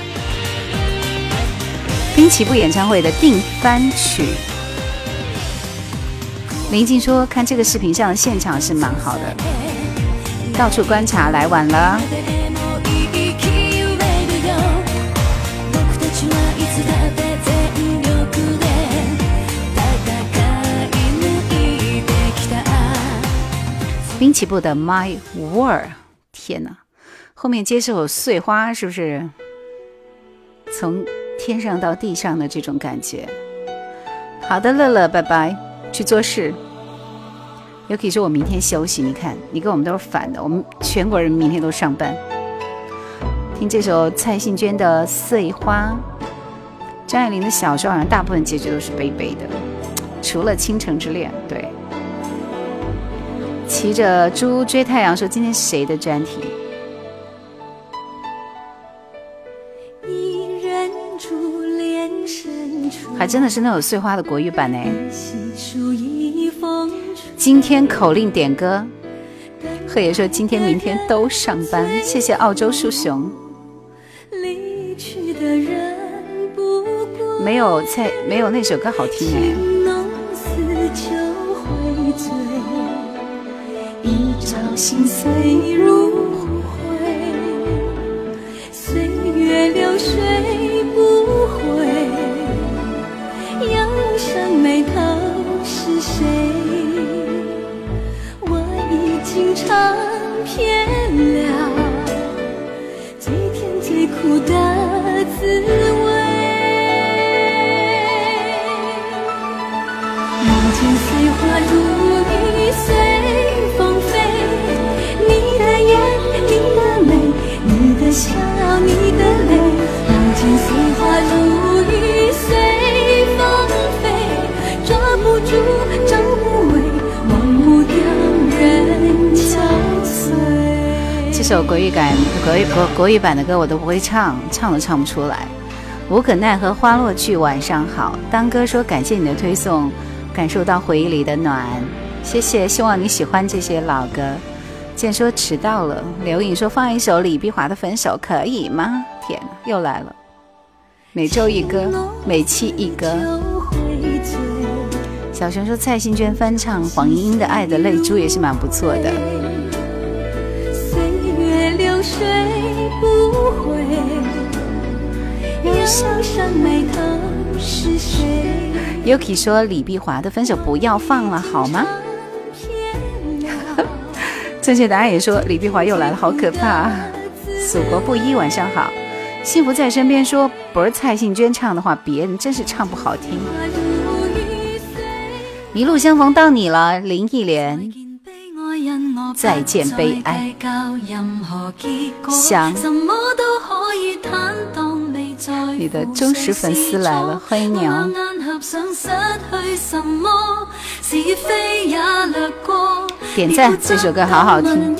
滨崎步演唱会的定番曲，林静说：“看这个视频上的现场是蛮好的，到处观察，来晚了。”滨崎步的《My World》，天哪！后面接首《碎花》，是不是从天上到地上的这种感觉？好的，乐乐，拜拜，去做事。尤其是：“我明天休息。”你看，你跟我们都是反的，我们全国人明天都上班。听这首蔡幸娟的《碎花》，张爱玲的小说好像大部分结局都是悲悲的，除了《倾城之恋》。对，骑着猪追太阳说：“今天是谁的专题？”真的是那首《碎花》的国语版呢。今天口令点歌，贺爷说今天、明天都上班，谢谢澳洲树熊。没有蔡，没有那首歌好听哎。一朝心碎如灰，岁月流水谁？我已经尝遍了最甜最苦的滋味。首国语感国语国国语版的歌我都不会唱，唱都唱不出来。无可奈何花落去，晚上好。当哥说感谢你的推送，感受到回忆里的暖，谢谢。希望你喜欢这些老歌。见说迟到了，刘颖说放一首李碧华的《分手》可以吗？天哪，又来了。每周一歌，每期一歌。小熊说蔡幸娟翻唱黄莺莺的《爱的泪珠》也是蛮不错的。流水不回，又想上眉头是谁？Yuki 说李碧华的分手不要放了好吗？正确答案也说李碧华又来了，好可怕。祖国不一，晚上好。幸福在身边说不是蔡幸娟唱的话，别人真是唱不好听。一路相逢到你了，林忆莲。再见悲哀。想你的忠实粉丝来了，欢迎你哦！点赞，这首歌好好听。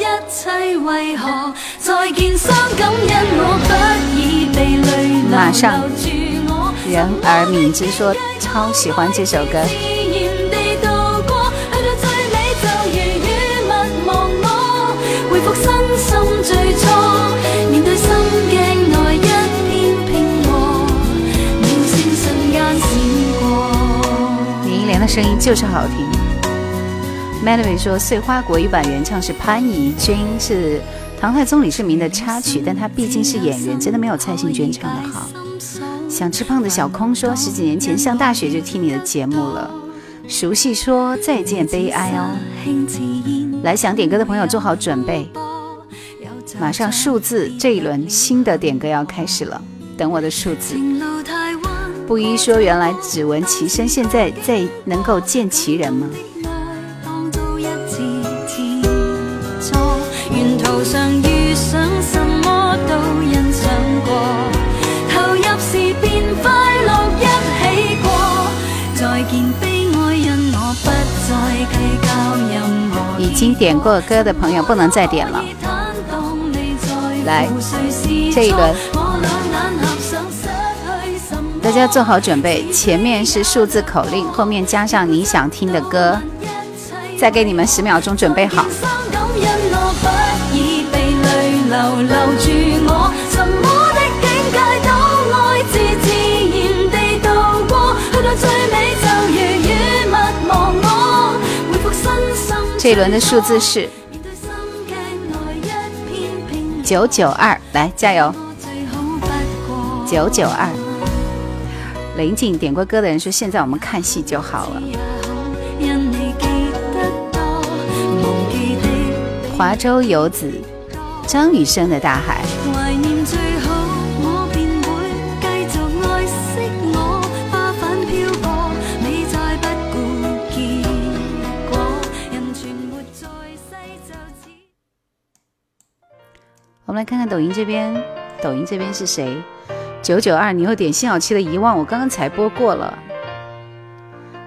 马上，人而敏之说超喜欢这首歌。復身心最初，面對心鏡內一片平和，秒星瞬間閃過。林忆莲的聲音就是好聽。Melody 說，《碎花》國語版原唱是潘怡君，是唐太宗李世民的插曲，但他畢竟是演員，真的沒有蔡幸娟唱得好。想吃胖的小空說，十幾年前上大學就聽你的節目了。熟悉說再見悲哀哦。来想点歌的朋友做好准备，马上数字这一轮新的点歌要开始了，等我的数字。布衣说：“原来只闻其声，现在在能够见其人吗？”上遇上什么都欣赏过。已经点过歌的朋友不能再点了。来，这一轮，大家做好准备，前面是数字口令，后面加上你想听的歌，再给你们十秒钟准备好。这一轮的数字是九九二，来加油！九九二。林靜點過歌的人说：“现在我们看戏就好了。”华州游子张雨生的大海。我们来看看抖音这边，抖音这边是谁？九九二，你又点辛曉琪的遗忘，我刚刚才播过了。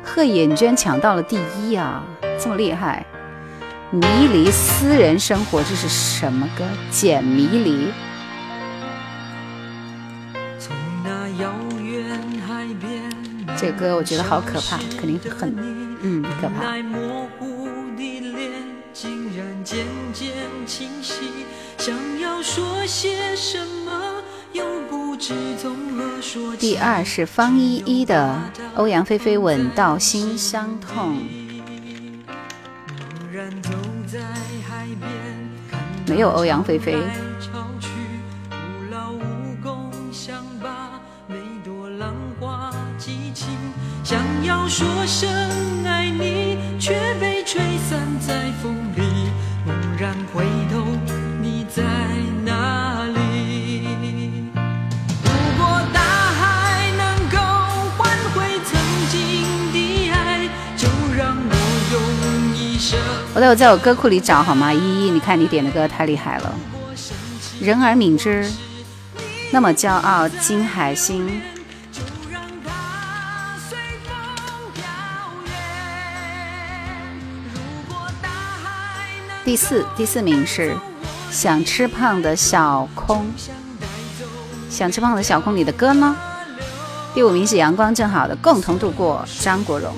贺眼娟抢到了第一啊，这么厉害！迷离私人生活，这是什么歌？简迷離。這個歌我觉得好可怕，肯定很，嗯，可怕。第二是方依依的《欧阳菲菲吻到心伤痛》，没有欧阳菲菲。想要说声爱你，却被吹散在风里。猛然回頭，你在哪里？如果大海能夠換回曾经的爱，就让我用一生。我待会在我歌库里找好吗？依依，你看你点的歌太厉害了。人而敏之，那么骄傲，金海心。第四，第四名是想吃胖的小空，想吃胖的小空，你的歌呢？第五名是阳光正好的共同度过》，张国荣。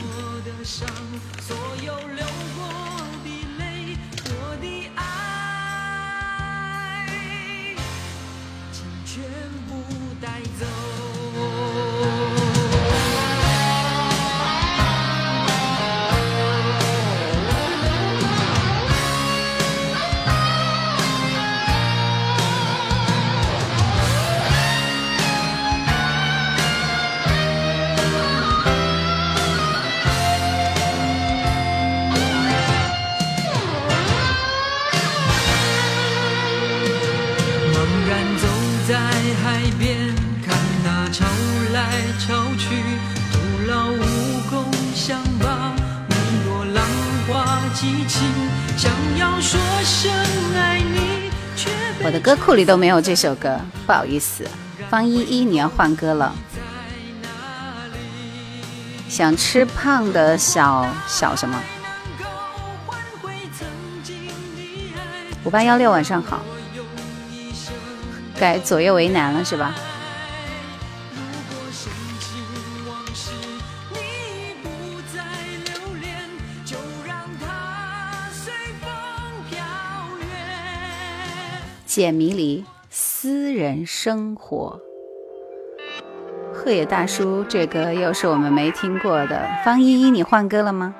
库里都没有这首歌，不好意思。方依依，你要换歌了。想吃胖的小小什么？五八幺六，晚上好。改左右为难了是吧？解迷离，私人生活。鹤野大叔，这歌又是我们没听过的。方依依，你换歌了吗？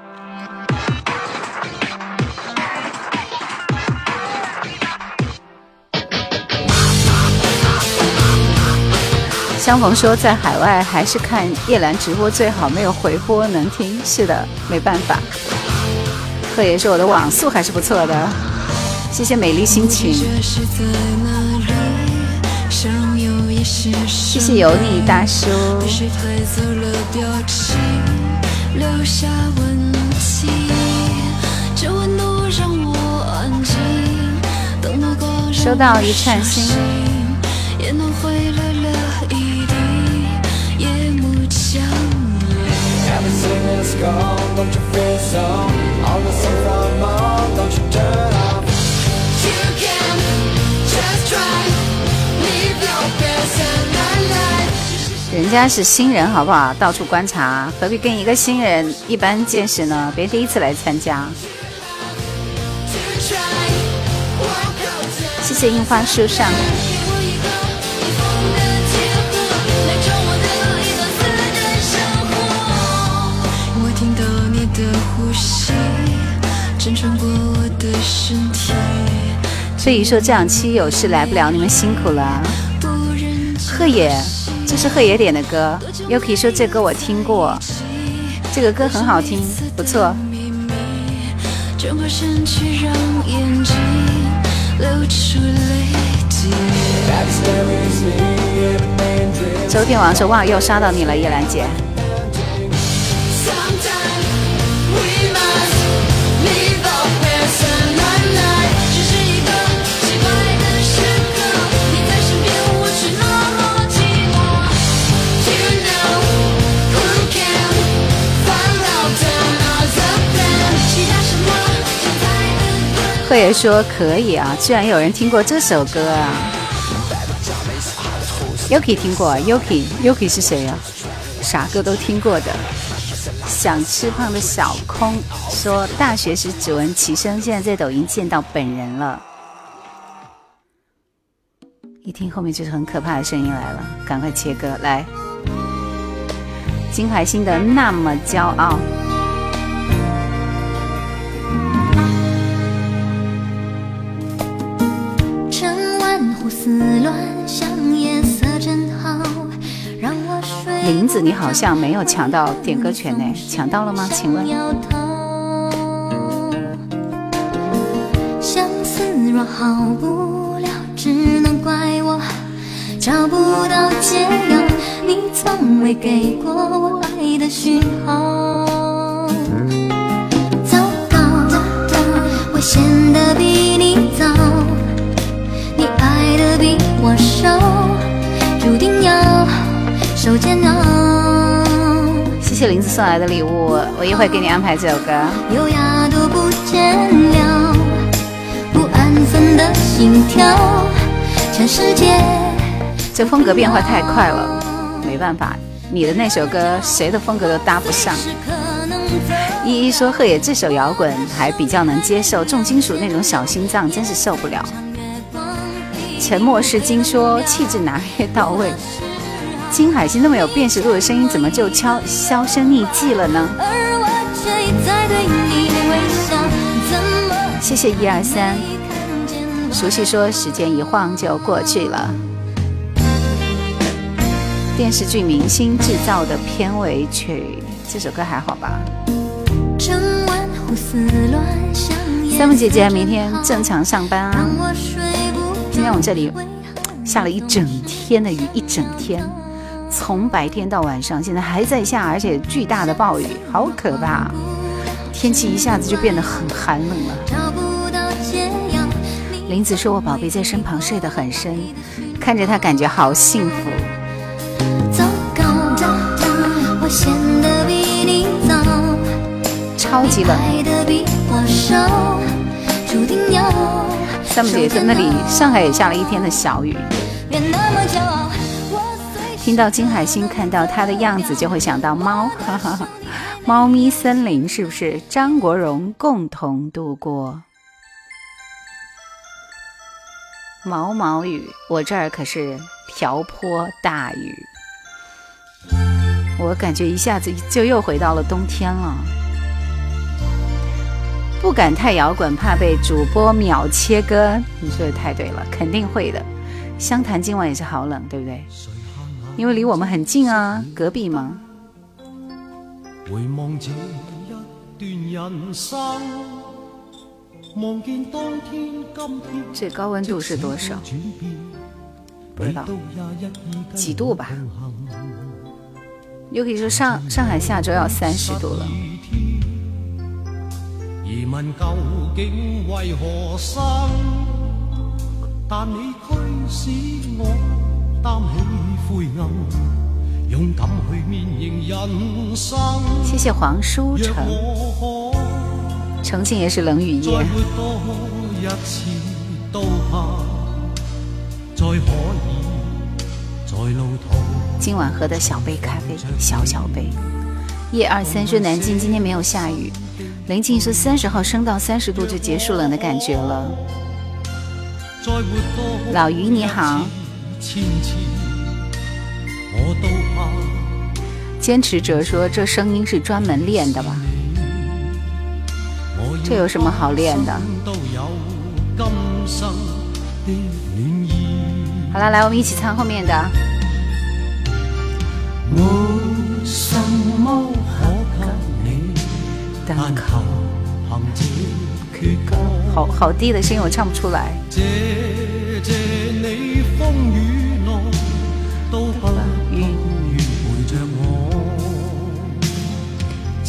相逢说，在海外还是看叶兰直播最好，没有回播能听。是的，没办法。鹤野说我的网速还是不错的，谢谢美丽心情。是在哪里？笑容有也是谢谢油腻大叔。是褪色了表情，留下温情。这温度让我安静，等到光收到一串心，也能回来了一地，夜幕降临。人家是新人，好不好？到处观察，何必跟一个新人一般见识呢？别第一次来参加。谢谢樱花树上，所以说这两期有事来不了，你们辛苦了。不忍鹤野，这是贺野点的歌。又可以说这歌我听过，这个歌很好听，不错。秘密，转过身去，让眼睛流出泪滴。Backstabs me, everything dreams. 周天王说哇，又杀到你了，叶兰姐。的歌？鹤野说可以啊，居然有人听过这首歌啊。Yuki 听过，Yuki Yuki 是谁呀、啥歌都听过的。想吃胖的小空说，大学时只闻其声，现在在抖音见到本人了。一听后面就是很可怕的声音来了，赶快切歌来。金海心的那么骄傲，林子你好像没有抢到点歌权呢，抢到了吗？请问？相思若好不了，只能怪我找不到解药。你从未给过我爱的讯号。糟糕，我陷得比你早，你爱的比我手，注定要受煎熬。谢谢林子送来的礼物，我一会给你安排这首歌。优雅都不见了，不安分的心跳，全世界这风格变化太快了，没办法，你的那首歌谁的风格都搭不上。依依说鹤野这首摇滚还比较能接受，重金属那种小心脏真是受不了。沉默是金说气质拿捏到位。金海心那么有辨识度的声音，怎么就悄销声匿迹了呢？而我却一再对你微笑，怎么谢谢一二三，熟悉说时间一晃就过去了。电视剧明星制造的片尾曲，这首歌还好吧？三木姐姐明天正常上班啊让。我今天我这里下了一整天的雨，一整天，从白天到晚上，现在还在下，而且巨大的暴雨，好可怕！天气一下子就变得很寒冷了。林子说：“我宝贝在身旁睡得很深，看着他感觉好幸福。糟糕，我显得比你早，超级冷。爱的比我少，注定要。三木姐在那里，上海也下了一天的小雨。听到金海心，看到他的样子，就会想到猫，哈哈。猫咪森林是不是？张国荣共同度过。毛毛雨，我这儿可是瓢泼大雨，我感觉一下子就又回到了冬天了。不敢太摇滚，怕被主播秒切割。你说的太对了，肯定会的。湘潭今晚也是好冷，对不对？因为离我们很近啊，隔壁嘛。回望这一段人生，望天今天这高温度是多少？不知道都也一意跟幾度吧又可以说上上海下周要三十度了。疑問究竟為何生？但你驅使我擔起灰暗，勇敢去面迎人生。謝謝黃書若成，重慶也是冷雨再夜。活多一次，都怕再可以在路途。今晚喝的小杯咖啡，小小杯。叶二三说南京今天没有下雨。临近是三十号升到三十度就结束冷的感觉了。老于你好。坚持者说这声音是专门练的吧？这有什么好练的？好了来我们一起唱后面的。什么但。好好低的声音我唱不出來。謝謝你風雨內都不願陪着我。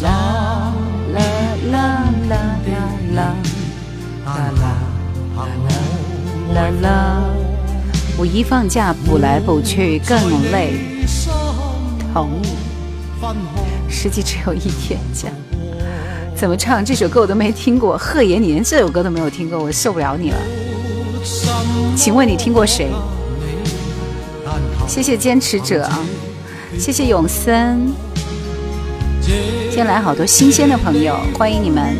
啦啦啦啦啦啦但求憑我啦啦，五一放假补来补去更累。心同意，分開。實際只有一天假。怎么唱这首歌我都没听过，贺爷你连这首歌都没有听过，我受不了你了。请问你听过谁？谢谢坚持者啊，谢谢永森，今天来好多新鲜的朋友，欢迎你们。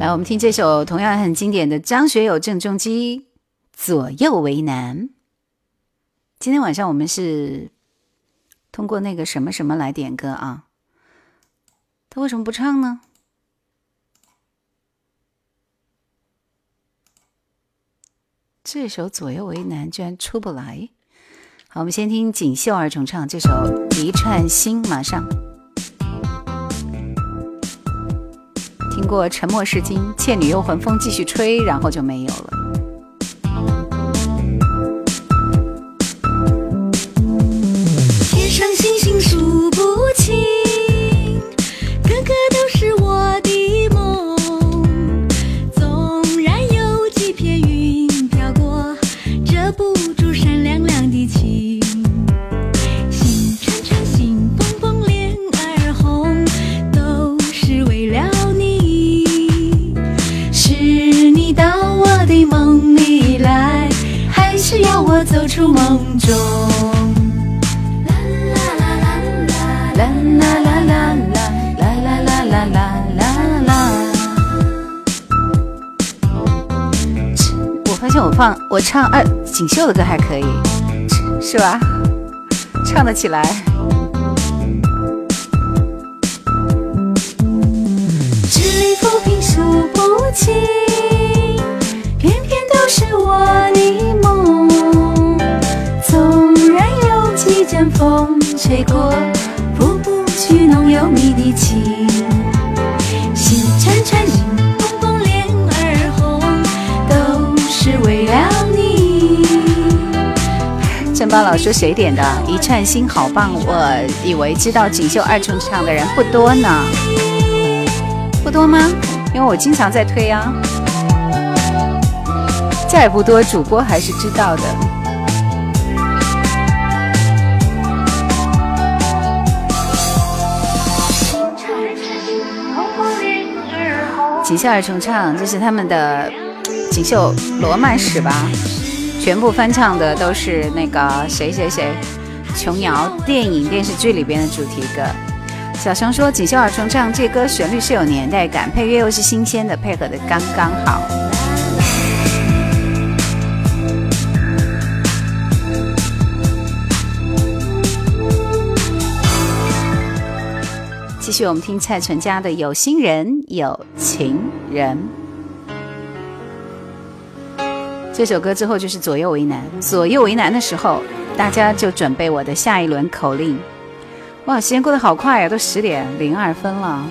来，我们听这首同样很经典的张学友《郑中基》，左右为难。今天晚上我们是通过那个什么什么来点歌啊？他为什么不唱呢？这首《左右为难》居然出不来。好，我们先听锦绣二重唱这首《一串心》，马上。听过《沉默是金》，《倩女幽魂》风继续吹，然后就没有了。走出夢中？啦啦啦啦啦啦啦啦啦啦啦啦啦啦啦！我發現我放我唱二錦繡的歌還可以，是吧？唱得起來。支離浮萍數不清，偏偏都是我的有幾陣風吹过，拂不去浓油蜜的情。心串串，心怦怦，脸儿红，都是为了你。申巴老说谁点的？一串心好棒，我以为知道锦绣二重唱的人不多呢，不多吗？因为我经常在推啊。再不多，主播还是知道的。锦绣二重唱，这是他们的锦绣罗曼史吧？全部翻唱的都是那个谁谁谁，琼瑶电影电视剧里边的主题歌。小熊说锦绣二重唱这歌旋律是有年代感，配乐又是新鲜的，配合的刚刚好。续，我们听蔡淳佳的《有心人有情人》这首歌之后就是左右为难，左右为难的时候，大家就准备我的下一轮口令。哇，时间过得好快呀，都十点零二分了。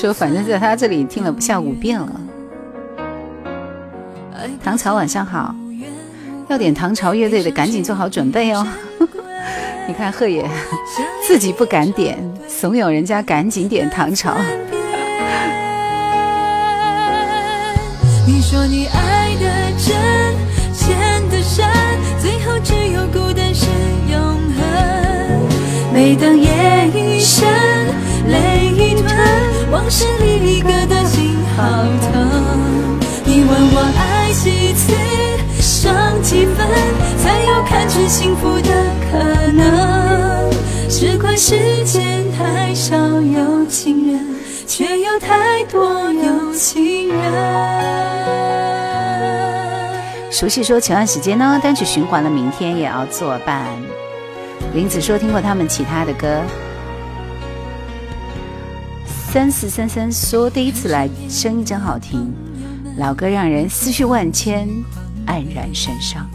说，反正在他这里听了不下五遍了。唐朝晚上好，要点唐朝乐队的，赶紧做好准备哦。你看贺爷自己不敢点，怂恿人家赶紧点唐朝。你说你爱的真，陷的深，最后只有孤单是永恒。每当夜已深，往事历历，割的心好疼。你问我爱几次，伤几分，才有看见幸福的可能？只怪世间太少有情人，却有太多有情人。熟悉说前段时间呢，单曲循环了，明天也要作伴。林子说听过他们其他的歌。三四三三说第一次来，声音真好听，老歌让人思绪万千，黯然神伤。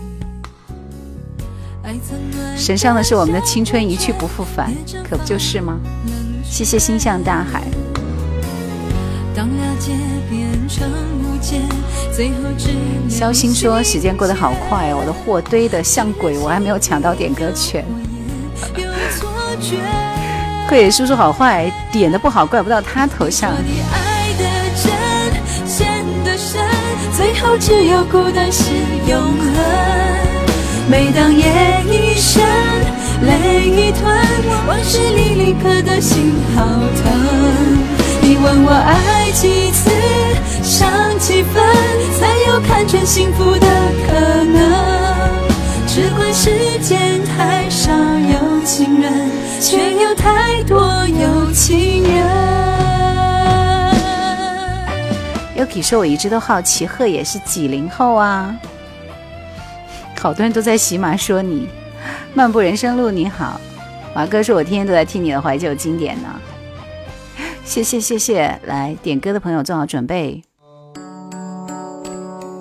神伤的是我们的青春一去不复返，可不就是吗？谢谢心向大海。当了解变成无解，最后只留肖星说时间过得好快哦，我的货堆的像鬼，我还没有抢到点歌权。有错觉。慧叔叔好坏，点的不好怪不到他头上。你爱的真，陷的深，最后只有孤单是永恒。每当夜已深，泪已吞，往事历历，刻的心好疼。你问我爱几次，伤几分，才有看穿幸福的可能？只怪时间太少情人，却有太多有情人。Yuki 说：“我一直都好奇，贺野是几零后啊？”好多人都在喜马说你。漫步人生路，你好，华哥说：“我天天都在听你的怀旧经典呢。”谢谢谢谢，来点歌的朋友做好准备。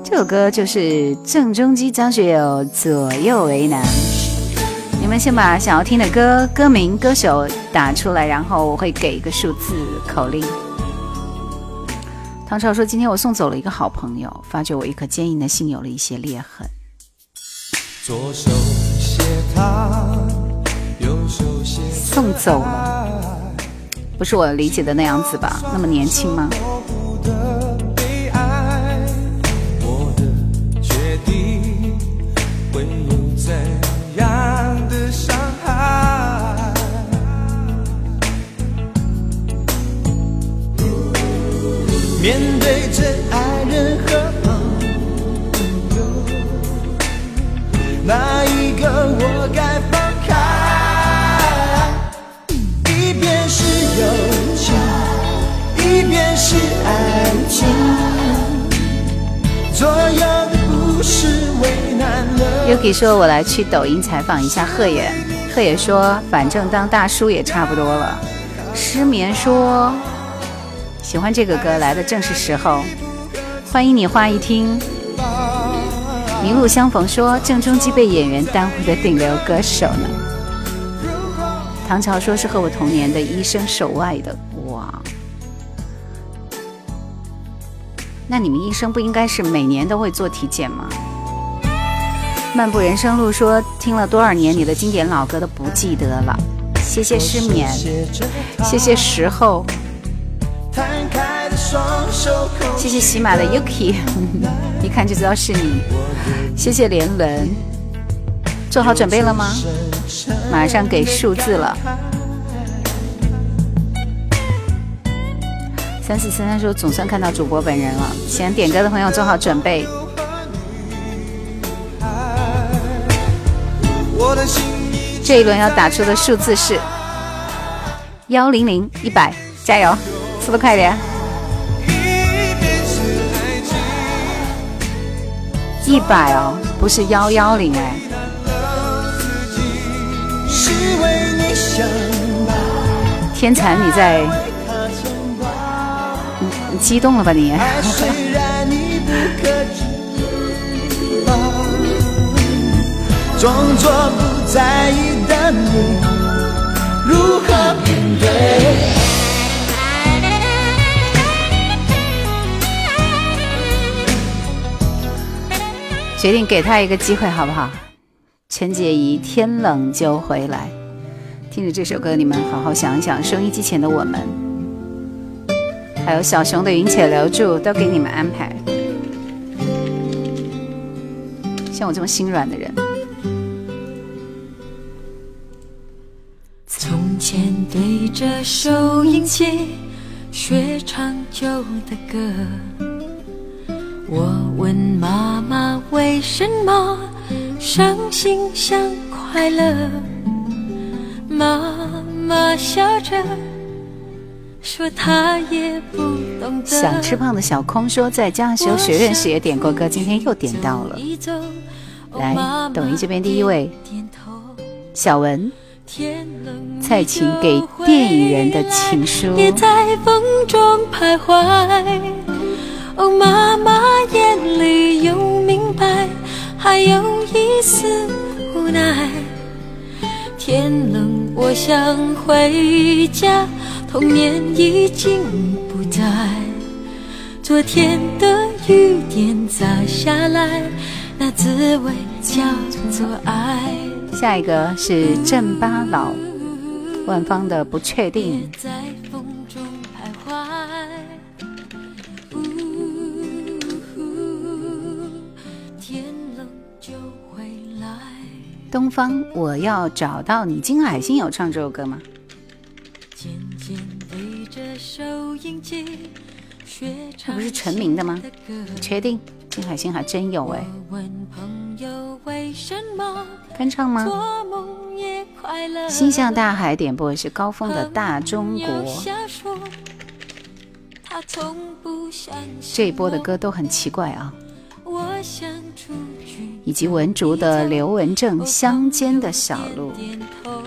这首歌就是郑中基、张学友《左右为难》。你们先把想要听的歌、歌名、歌手打出来，然后我会给一个数字口令。唐朝说：“今天我送走了一个好朋友，发觉我一颗坚硬的心有了一些裂痕。左手写他，右手写送走了，不是我理解的那样子吧？那么年轻吗？面对着爱人和朋友，哪一个我该放开？一边是友情，一边是爱情，的为。Yuki 说：“我来去抖音采访一下贺野。”贺野说：“反正当大叔也差不多了。”失眠说。喜欢这个歌，来的正是时候。欢迎你花一听。”迷路相逢说：“郑中基被演员耽误的顶流歌手呢？”唐朝说是和我同年的医生手外的，哇！那你们医生不应该是每年都会做体检吗？漫步人生路说听了多少年你的经典老歌都不记得了，谢谢失眠，谢谢时候，谢谢喜马的 Yuki，一看就知道是你，谢谢连轮，做好准备了吗？马上给数字了。三四三三说总算看到主播本人了，喜欢点歌的朋友做好准备。这一轮要打出的数字是幺零零一百，加油，速度快点！一百哦，不是幺幺零哎。天蚕，你在？你你激动了吧你？装作不在意的你，如何面对？决定给他一个机会，好不好？陈洁仪，天冷就回来。听着这首歌，你们好好想一想，收音机前的我们，还有小熊的云且留住，都给你们安排。像我这么心软的人。从前对着收音机学唱旧的歌，我问妈妈为什么伤心像快乐，妈妈笑着说她也不懂得。想吃胖的小空说，在江修学院时也点过歌，今天又点到了。来，抖音这边第一位，小文。蔡琴给电影人的情书。也在风中徘徊。哦，妈妈眼里有明白，还有一丝无奈。天冷，我想回家，童年已经不在。昨天的雨点砸下来，那滋味叫做爱。下一个是郑八老，万芳的不确定。东方，我要找到你。金海心有唱这首歌吗？渐渐对着收音机学唱这不是陈明的吗你确定？金海心还真有哎，我问朋友为什么翻唱吗？心向大海点播的是高峰的《大中国这一波的歌都很奇怪啊，以及文竹的刘文正乡间的小路。点头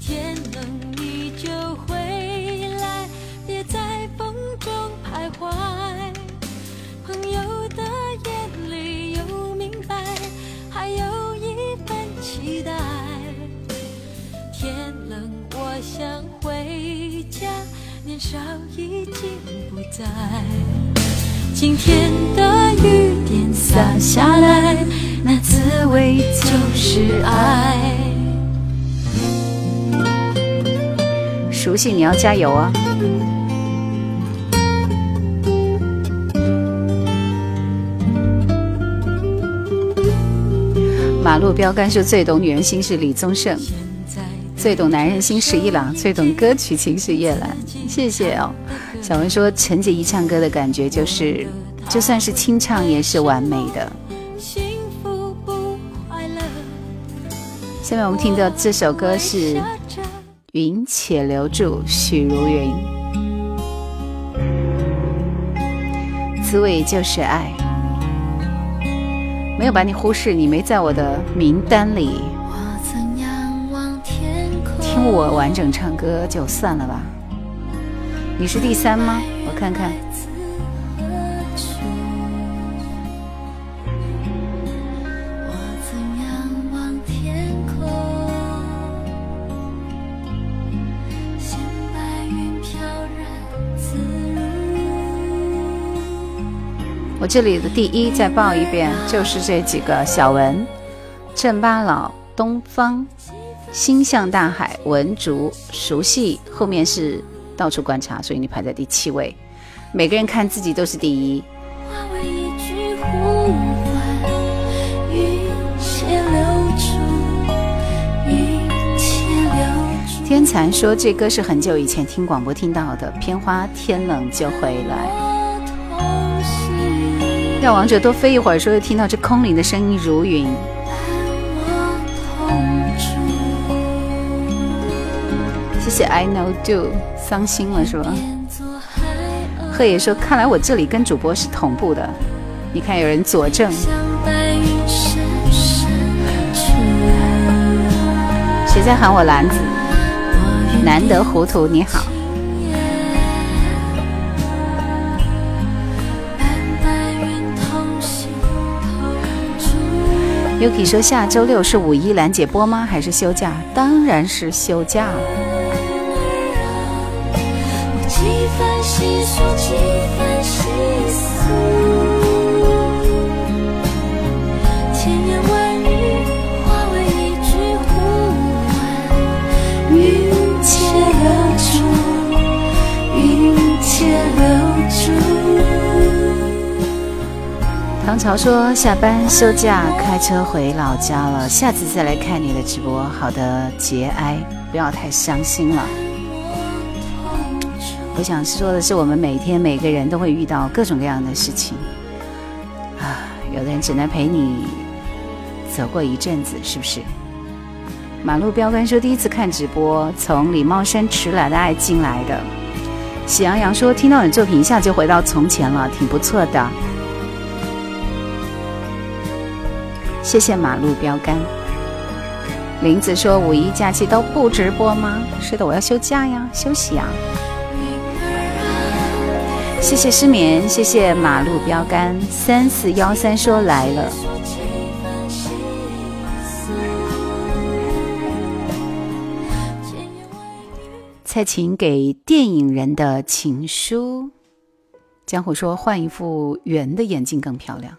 天冷你就回来，别在风中徘徊。朋友的眼里有明白，还有一份期待。天冷，我想回家，年少已经不在。今天的雨点洒下来，那滋味就是爱。熟悉你要加油啊！马路标杆说最懂女人心是李宗盛，最懂男人心是一郎，最懂歌曲情是叶兰。谢谢哦。小文说陈洁仪唱歌的感觉就是，就算是清唱也是完美的。幸福不快乐，下面我们听到这首歌是《云且留住》，许茹芸。滋味就是爱。没有把你忽视，你没在我的名单里。听我完整唱歌就算了吧。你是第三吗？我看看。我。这里的第一再报一遍，就是这几个：小文、镇巴佬、东方、心向大海、文竹、熟悉，后面是到处观察，所以你排在第七位。每个人看自己都是第一。化为一句呼唤，一切留住，一切留住。天蚕说这歌是很久以前听广播听到的，片花天冷就回来。让王者多飞一会儿，说又听到这空灵的声音如云。谢谢 I know do，伤心了是吧？贺野说，看来我这里跟主播是同步的。你看有人佐证，谁在喊我兰子？难得糊涂，你好。Yuki 说下周六是五一兰姐播吗？还是休假？当然是休假。细数，几番细诉，千言万语化为一句呼唤，一切留住，一切留住。唐朝说下班休假，开车回老家了，下次再来看你的直播。好的，节哀，不要太伤心了。我想说的是，我们每天每个人都会遇到各种各样的事情啊，有的人只能陪你走过一阵子，是不是？马路标杆说第一次看直播，从李茂山迟来的爱进来的。喜羊羊说听到你作品一下就回到从前了，挺不错的。谢谢马路标杆。林子说五一假期都不直播吗？是的，我要休假呀，休息呀。谢谢失眠，谢谢马路标杆三四幺三说来了。蔡琴给电影人的情书。江湖说换一副圆的眼镜更漂亮。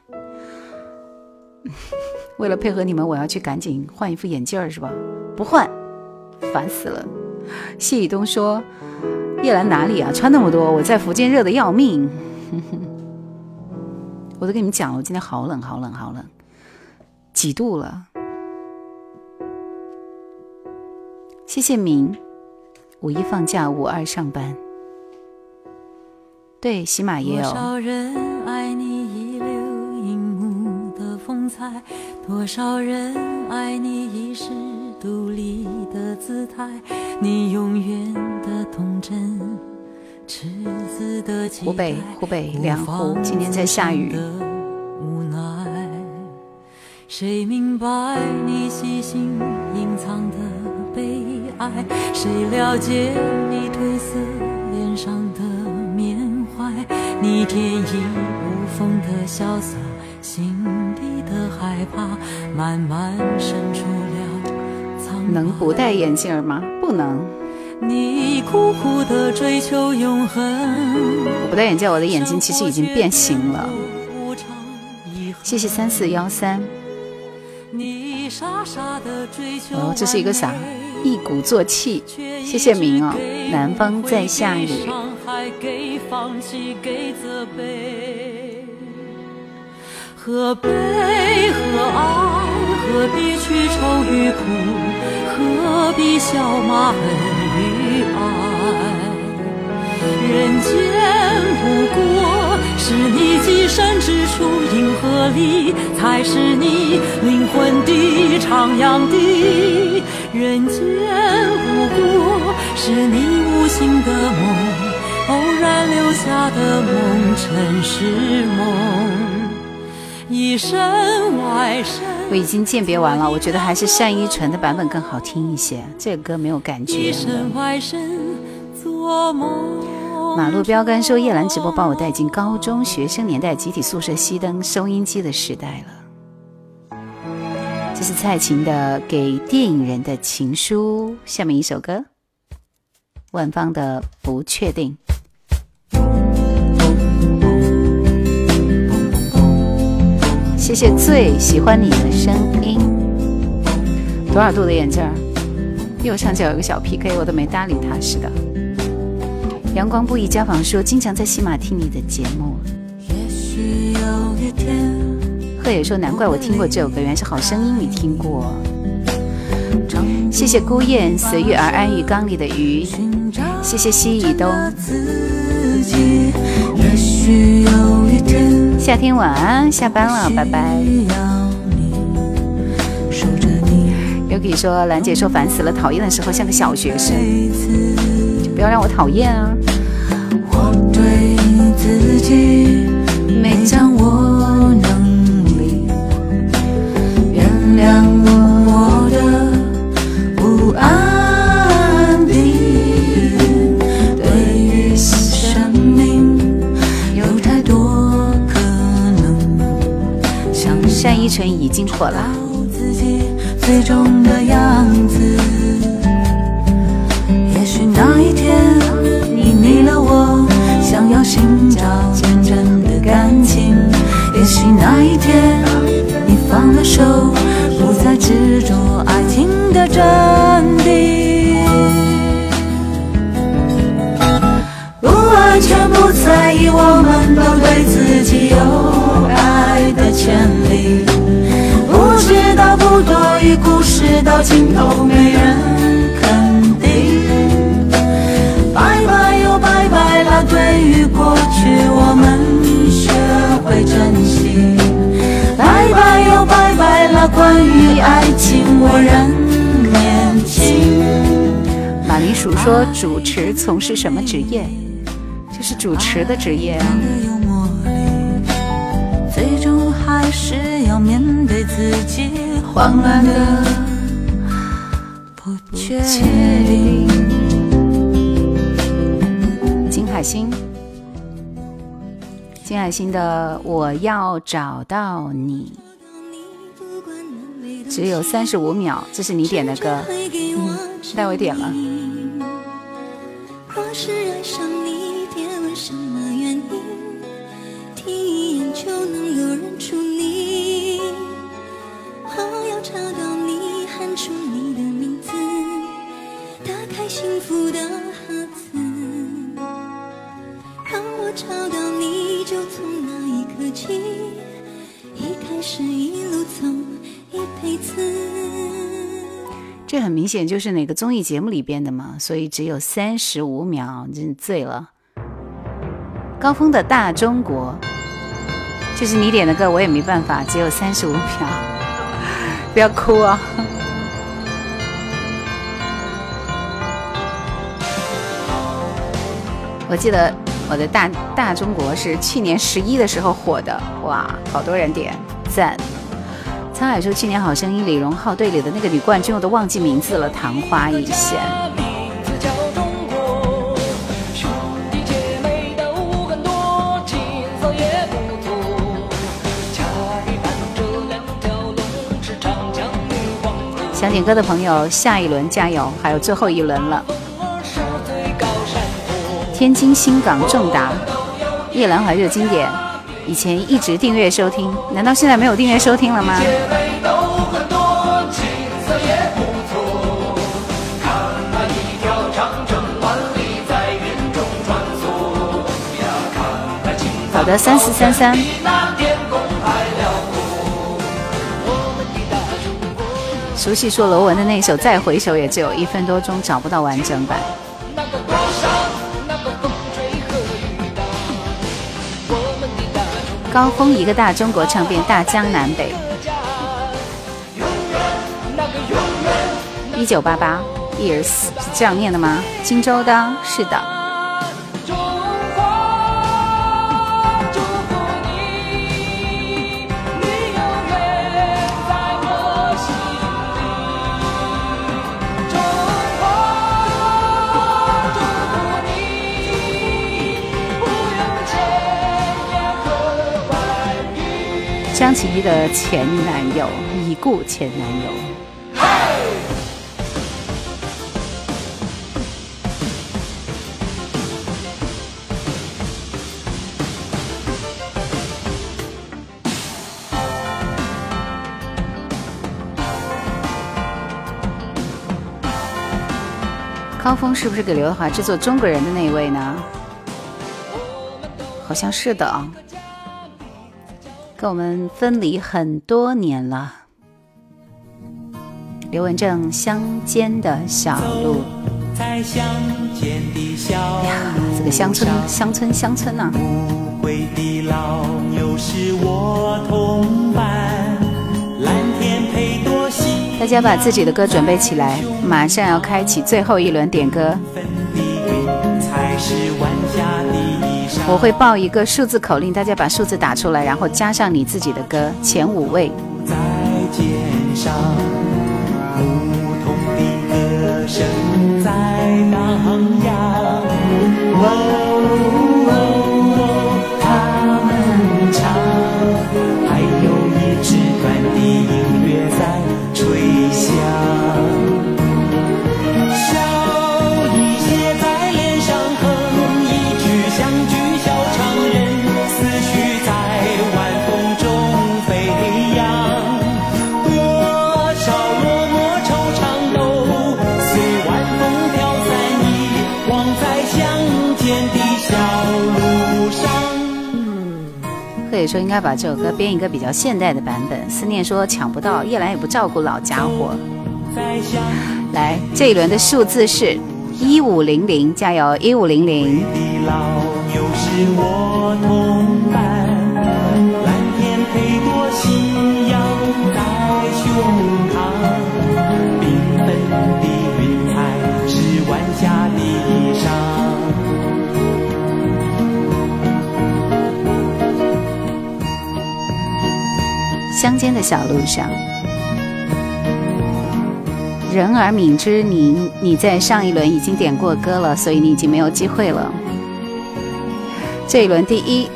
为了配合你们，我要去赶紧换一副眼镜儿，是吧？不换，烦死了。谢以东说：“夜兰哪里啊？穿那么多，我在福建热的要命。我都跟你们讲了，我今天好冷，好冷，好冷，几度了？谢谢明，五一放假，五二上班。对，喜马也有。多少人爱你一流荧幕的风采，多少人爱你一世独立的姿态，你永远的童真，赤子的期待湖北湖北两湖今天在下雨的无奈，谁明白你细心隐藏的悲哀？谁了解你褪色脸上的缅怀？你天衣无缝的潇洒，心底的害怕，慢慢渗出。能不戴眼镜吗？不能。你苦苦的追求永恒，我不戴眼镜，我的眼睛其实已经变形了。谢谢三四幺三。你傻傻地追求哦，这是一个啥？一鼓作气。谢谢明哦。南方在下雨。何悲何爱？何必去愁与苦？何必笑骂恨与爱？人间不过是你寄身之处，银河里才是你灵魂的徜徉地。人间不过是你无心的梦，偶然留下的梦，尘世梦。一身外身。我已经鉴别完了，我觉得还是单依纯的版本更好听一些。这个歌没有感觉一。身外身做梦。马路标杆说：“叶兰直播把我带进高中学生年代集体宿舍熄灯收音机的时代了。”这是蔡琴的《给电影人的情书》。下面一首歌，万芳的《不确定》。谢谢最喜欢你的声音。多少度的眼镜儿？右上角有个小 PK，我都没搭理他似的。阳光不宜家访说，经常在喜马听你的节目。也许有一天，贺野说，难怪我听过这首歌，原来是《好声音》你听过。谢谢孤雁随遇而安，浴缸里的鱼。谢谢西以东。自己，也许有一天，夏天晚安，下班了，拜拜。需要你守着你，Yuki 说，兰姐说烦死了，讨厌的时候像个小学生，每次不要让我讨厌啊。我对自己没掌想单依纯已经错了，到自己最终的样子。也许那一天你迷了我，想要寻找真正的感情。也许那一天你放了手，不再执着爱情的真谛。完全，不在意，我们都对自己有爱的权利。不知道不多余，故事到尽头没人肯定。拜拜又拜拜了，对于过去我们学会珍惜。拜拜又拜拜了，关于爱情我仍年轻。马铃薯说主持从事什么职业？就是主持的职业啊。的有魔力，最终还是要面对自己慌乱的不确定。金海心，金海心的我要找到你，只有三十五秒，这是你点的歌，嗯，待会点了。就是哪个综艺节目里边的嘛，所以只有三十五秒，真醉了。高峰的大中国，这是你点的歌，我也没办法，只有三十五秒，不要哭啊！我记得我的大大中国是去年十一的时候火的，哇，好多人点赞。沧海说去年好声音李荣浩队里的那个女冠军我都忘记名字了，昙花一现。想点歌的朋友，下一轮加油，还有最后一轮了。天津新港正达，夜兰怀旧经典，以前一直订阅收听，难道现在没有订阅收听了吗？好的，三四三三，熟悉说罗文的那首《再回首》也只有一分多钟，找不到完整版。高峰一个大中国唱遍大江南北，一九八八 years 是这样念的吗？荆州的，是的。张启一的前男友，已故前男友。高峰是不是给刘德华制作《中国人》的那一位呢？好像是的啊，跟我们分离很多年了。刘文正《乡间的小路》，在乡间的小哎呀，这个乡村乡村乡村呐、无悔的老牛是我同伴，蓝天配朵西大家把自己的歌准备起来，马上要开启最后一轮点歌。分的云彩是。我会报一个数字口令，大家把数字打出来，然后加上你自己的歌，前五位。在肩上，牧童的歌声在荡漾。哦哦哦，他们唱，说应该把这首歌编一个比较现代的版本。思念说抢不到，叶兰也不照顾老家伙。来，这一轮的数字是一五零零，加油！一五零零。乡间的小路上，人而敏之，你你在上一轮已经点过歌了，所以你已经没有机会了。这一轮第一，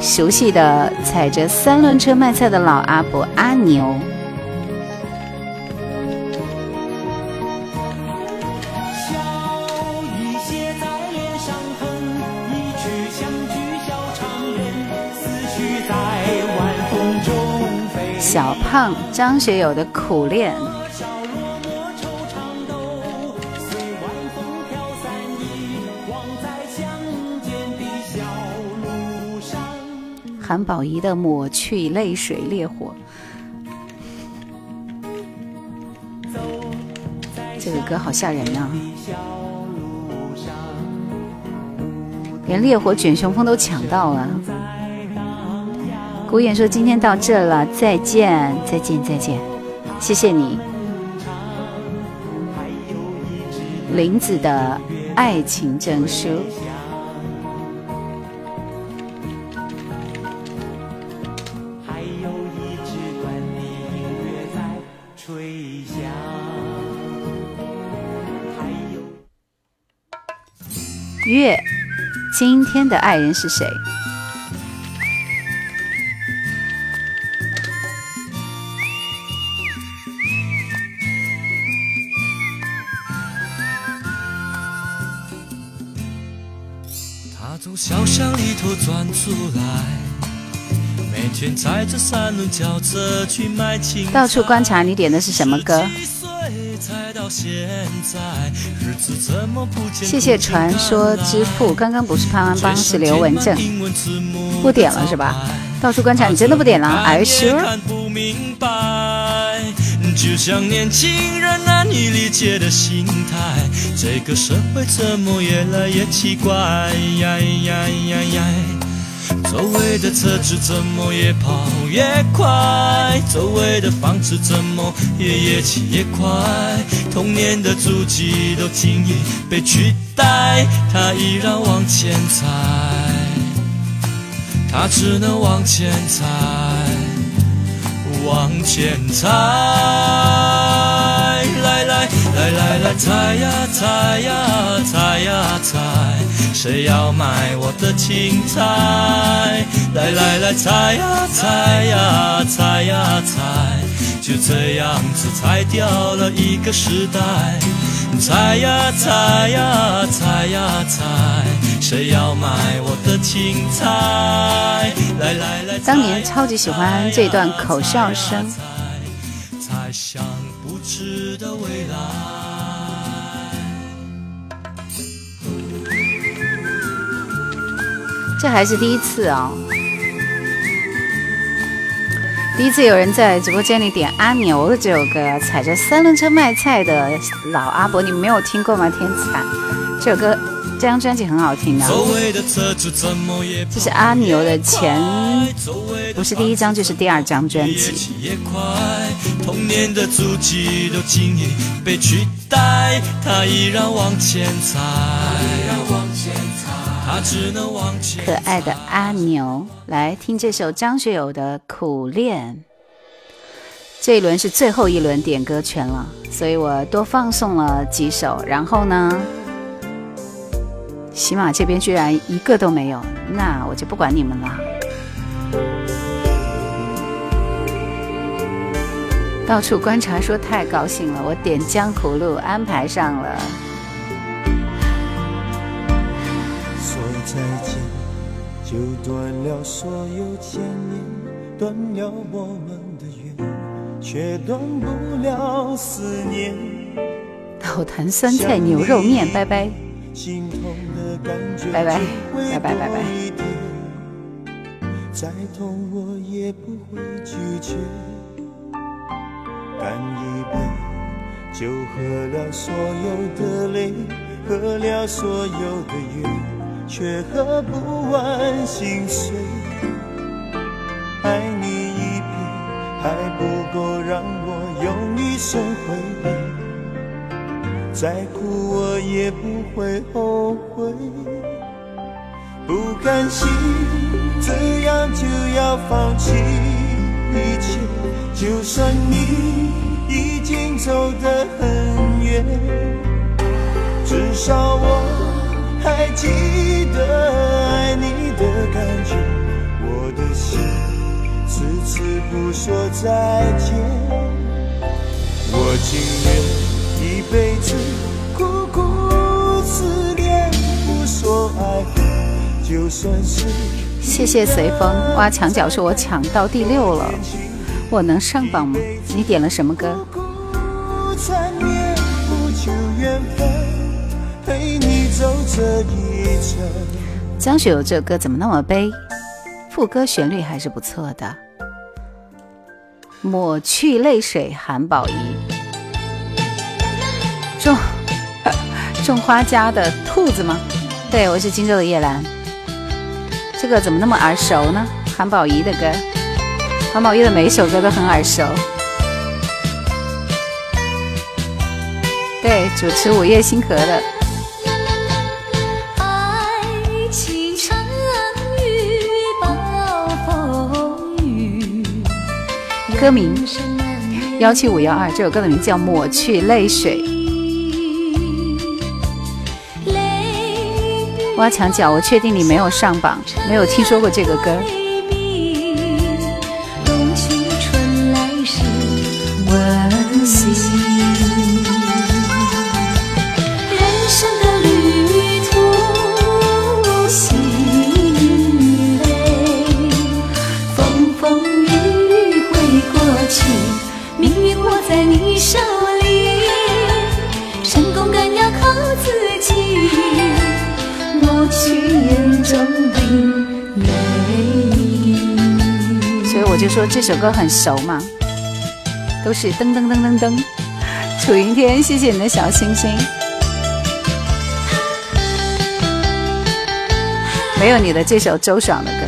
熟悉的踩着三轮车卖菜的老阿伯阿牛，张学友的苦恋，韩宝仪的抹去泪水烈火，这个歌好吓人呐、连烈火卷雄风都抢到了。古远说今天到这了，再见，再见，再见，谢谢你。林子的爱情证书，月，今天的爱人是谁？踩着三轮轿车去买青菜。到处观察，你点的是什么歌？谢谢传说之父，刚刚不是潘安邦，是刘文正，不点了是吧？到处观察，你真的不点了？Are you sure？看不明白，就像年轻人难以理解的心态，这个社会怎么越来越奇怪？呀呀呀呀！周围的车子怎么越跑越快？周围的房子怎么也越起越快？童年的足迹都轻易被取代，他依然往前踩。他只能往前踩，往前踩，来来来来来，踩呀踩呀踩呀踩，谁要买我的青菜？来来来，采呀采呀采呀采，就这样子采掉了一个时代。采呀采呀采呀采，谁要买我的青菜？来来来，当年超级喜欢这段口哨声。猜想不知的未来。这还是第一次哦，第一次有人在直播间里点《阿牛》这首歌，踩着三轮车卖菜的老阿伯，你们没有听过吗？天才，这首歌这张专辑很好听的，这是阿牛的前，不是第一张就是第二张专越辑。童年的足迹都轻易被取代，他依然往前踩，他只能往前可爱的阿牛，来听这首张学友的《苦恋》。这一轮是最后一轮点歌权了，所以我多放送了几首。然后呢，喜马这边居然一个都没有，那我就不管你们了。到处观察说太高兴了，我点江湖路安排上了。再见，就断了所有牵连，断了我们的缘，却断不了思念。老坛酸菜牛肉面，拜拜。心痛的感觉拜拜拜拜拜拜再痛我也不会拒绝，干一杯就喝了所有的泪，喝了所有的怨，却喝不完心碎。爱你一遍还不够让我用一生回味。再苦我也不会后悔，不甘心这样就要放弃一切，就算你已经走得很远，至少我还记得爱你的感觉，我的心迟迟不说再见。我情愿一辈子苦苦思念，不说爱恨，就算是谢谢随风挖墙脚，说我抢到第六了，我能上榜吗？你点了什么歌？这一程。张学友这歌怎么那么悲？副歌旋律还是不错的。抹去泪水，韩宝仪。种 种花家的兔子吗？对，我是荆州的叶兰。这个怎么那么耳熟呢？韩宝仪的歌，韩宝仪的每一首歌都很耳熟。对，主持《午夜星河》的。歌名幺七五幺二，这首歌的名字叫《抹去泪水》。挖墙脚，我确定你没有上榜，没有听说过这个歌。这首歌很熟吗，都是噔噔噔噔噔。楚云天，谢谢你的小星星。没有你的这首周爽的歌。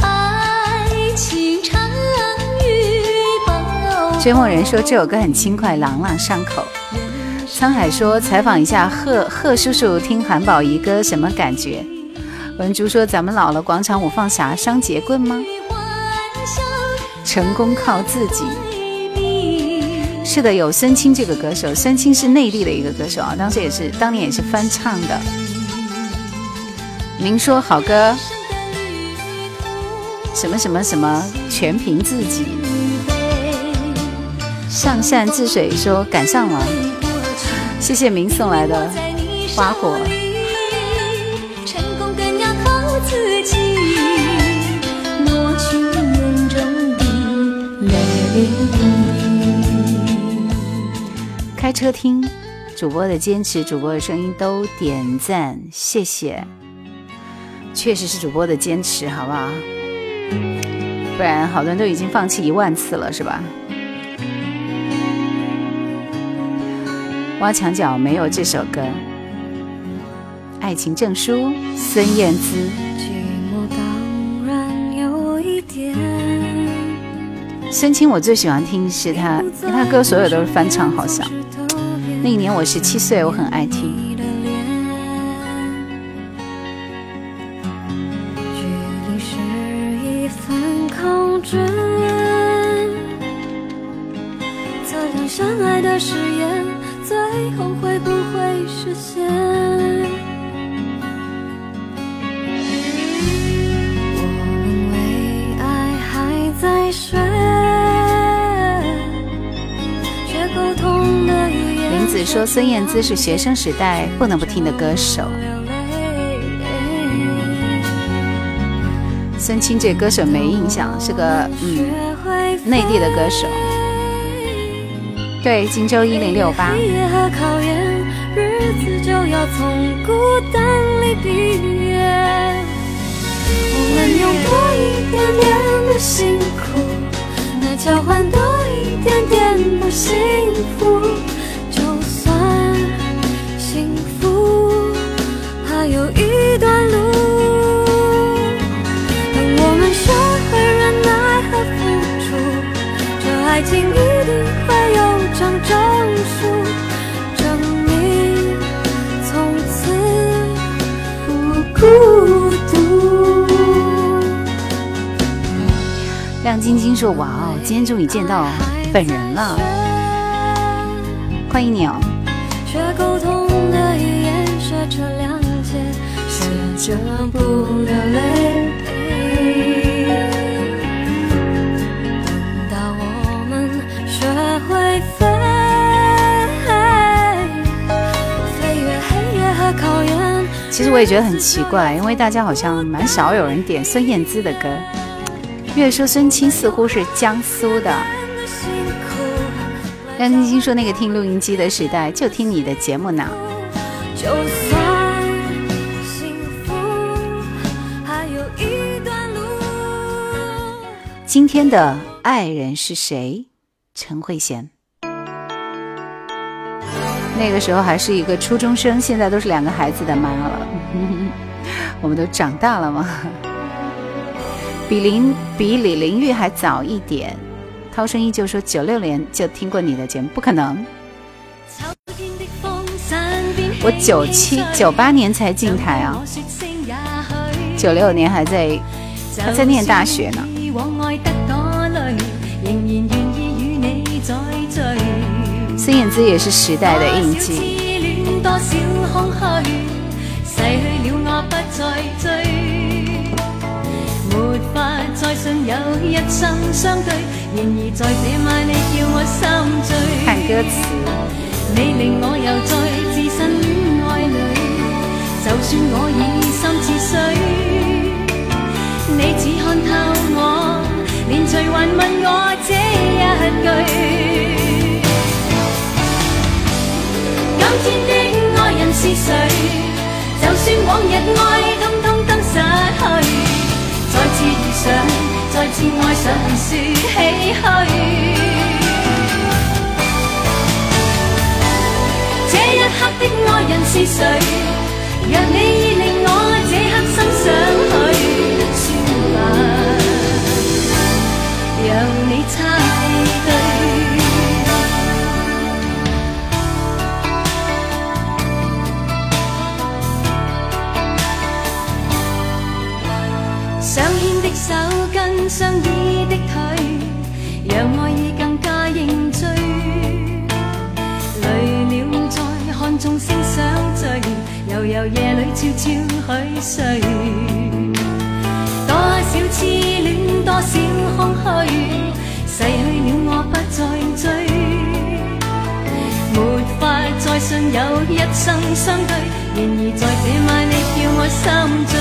爱情长于暴追梦人说这首歌很轻快，朗朗上口。沧海说采访一下贺贺叔叔听韩宝仪歌什么感觉？文竹说咱们老了广场舞放啥双节棍吗？成功靠自己。是的，有孙清这个歌手，孙清是内地的一个歌手啊，当时也是当年也是翻唱的。您说好歌，什么什么什么，全凭自己。上善治水说赶上了，谢谢明送来的花火。开车听主播的坚持，主播的声音都点赞，谢谢。确实是主播的坚持，好不好？不然好多人都已经放弃一万次了，是吧？挖墙脚没有这首歌，《爱情证书》孙燕姿。寂寞当然有一点，孙青我最喜欢听是他，因为他歌所有都是翻唱，好像。那一年我十七岁，我很爱听。孙燕姿是学生时代不能不听的歌手。孙清这歌手没印象，是个嗯内地的歌手。对，荆州一零六八。交换多一点点的幸福。晶晶说：“哇哦，今天终于见到本人了，欢迎你哦！学沟通的语言，学着谅解，学着不流泪。其实我也觉得很奇怪，因为大家好像蛮少有人点孙燕姿的歌。越说孙青似乎是江苏的。辛苦，亮晶晶说那个听录音机的时代，就听你的节目呢。就算幸福还有一段路。今天的爱人是谁？陈慧娴。那个时候还是一个初中生，现在都是两个孩子的妈了。我们都长大了吗？比林比李玲玉还早一点。涛声依旧说九六年就听过你的节目，不可能，我九七九八年才进台啊，九六年还在还在念大学呢。孙燕姿也是时代的印记。沒法再信有一生相對，然而在這晚你叫我心醉。看歌詞，你令我又再置身戀愛里，就算我已心似水，你只看透我，連隨還問我這一句。今天的愛人是誰？就算往日愛通通都失去。再次遇上，再次爱上是唏嘘。这一刻的爱人是谁？若你已令我这刻心想手跟相依的腿，让爱意更加凝聚。累了再看众星相聚，悠悠夜里悄悄去睡。多少痴恋，多少空虚，逝去了我不再追。没法再信有一生相对，然而在这晚你叫我心醉。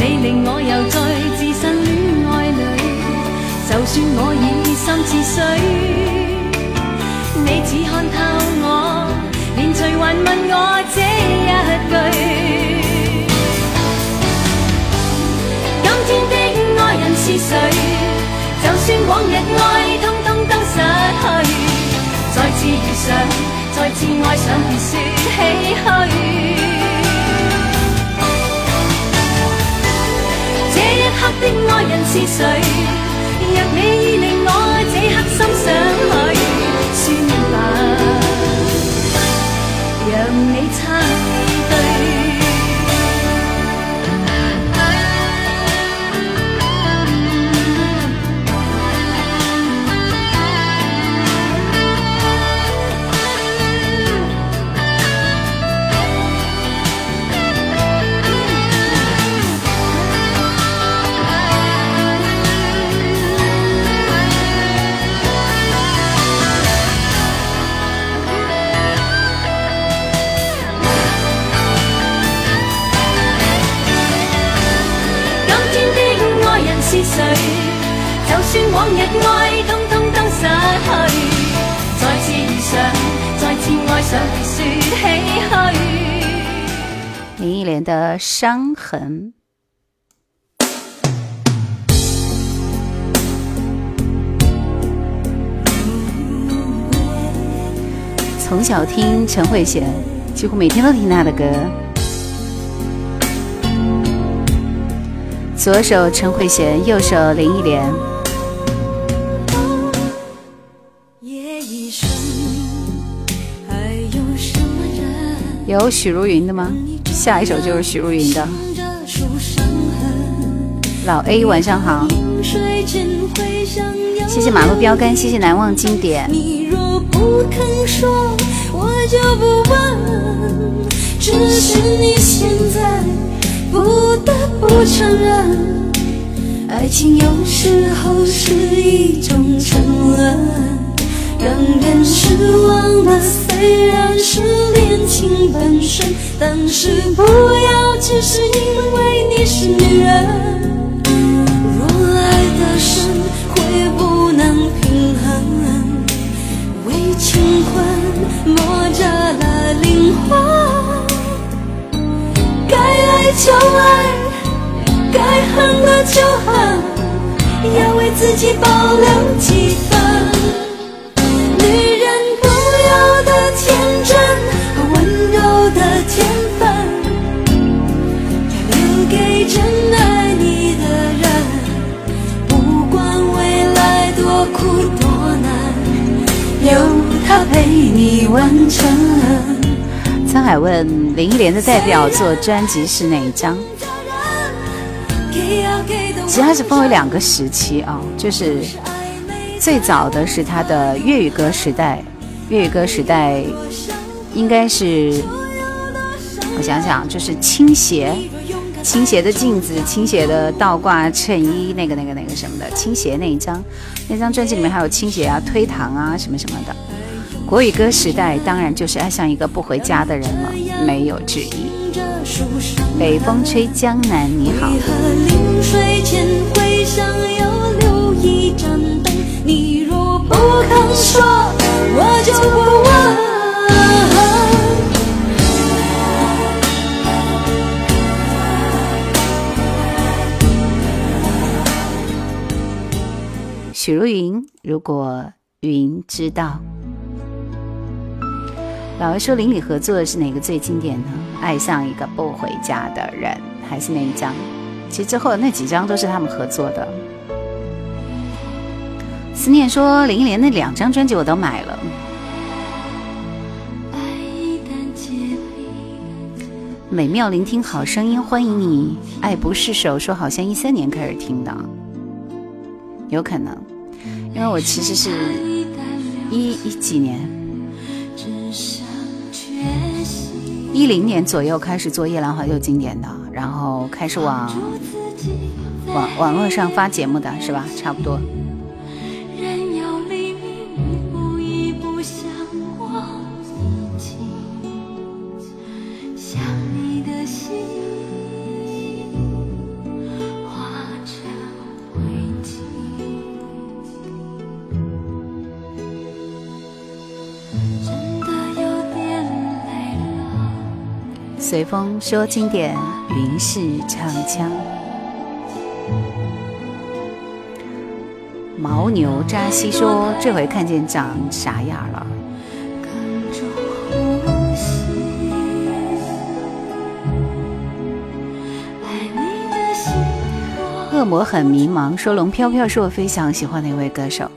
你令我又再置身戀愛裏，就算我已心似水，你只看透我，連隨還問我這一句。今天的愛人是誰？就算往日愛通通都失去，再次遇上，再次愛上，別說唏嘘。刻的爱人是谁？若你已令我这刻心想去，算吧，让你猜往日愛通通都失去，再次遇上，再次愛上，別說唏噓。林忆莲的《伤痕》。从小听陈慧娴，几乎每天都听她的歌。左手陈慧娴，右手林忆莲。有许茹芸的吗？下一首就是许茹芸的。老 A，晚上好，谢谢马路标杆，谢谢难忘经典。爱情有时候是一种沉沦，让人失望的虽然是恋情本身，但是不要只是因为你是女人。若爱得深，会不能平衡，为情困磨折了灵魂。该爱就爱，该恨的就恨，要为自己保留几分。沧海问林忆莲的代表作专辑是哪一张？其实它是分为两个时期啊，就是最早的是她的粤语歌时代，粤语歌时代应该是我想想，就是倾斜，倾斜的镜子，倾斜的倒挂衬衣，那个那个那个什么的，倾斜那一张，那张专辑里面还有倾斜啊、推搪啊什么什么的。国语歌时代当然就是爱上一个不回家的人了，没有之一。北风吹江南，你好。不肯说，我就不问。许茹芸，如果云知道。老魏说邻里合作的是哪个最经典呢？爱上一个不回家的人，还是那一张？其实之后那几张都是他们合作的。思念说林忆莲那两张专辑我都买了。美妙聆听好声音，欢迎你。爱不释手说好像一三年开始听的，有可能。因为我其实是一一几年，一零年左右开始做夜兰怀旧经典的，然后开始往网网络上发节目的是吧？差不多。随风说经典，云是唱腔。牦牛扎西说：“这回看见长啥样了？恶魔很迷茫，说龙飘飘是我非常喜欢的一位歌手，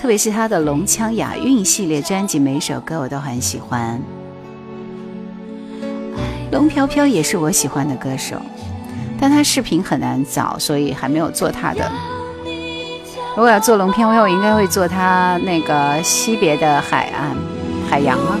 特别是他的龙腔雅韵系列专辑，每首歌我都很喜欢。龙飘飘也是我喜欢的歌手，但他视频很难找，所以还没有做他的。如果要做龙飘飘，我应该会做他那个惜别的海岸、海洋吗？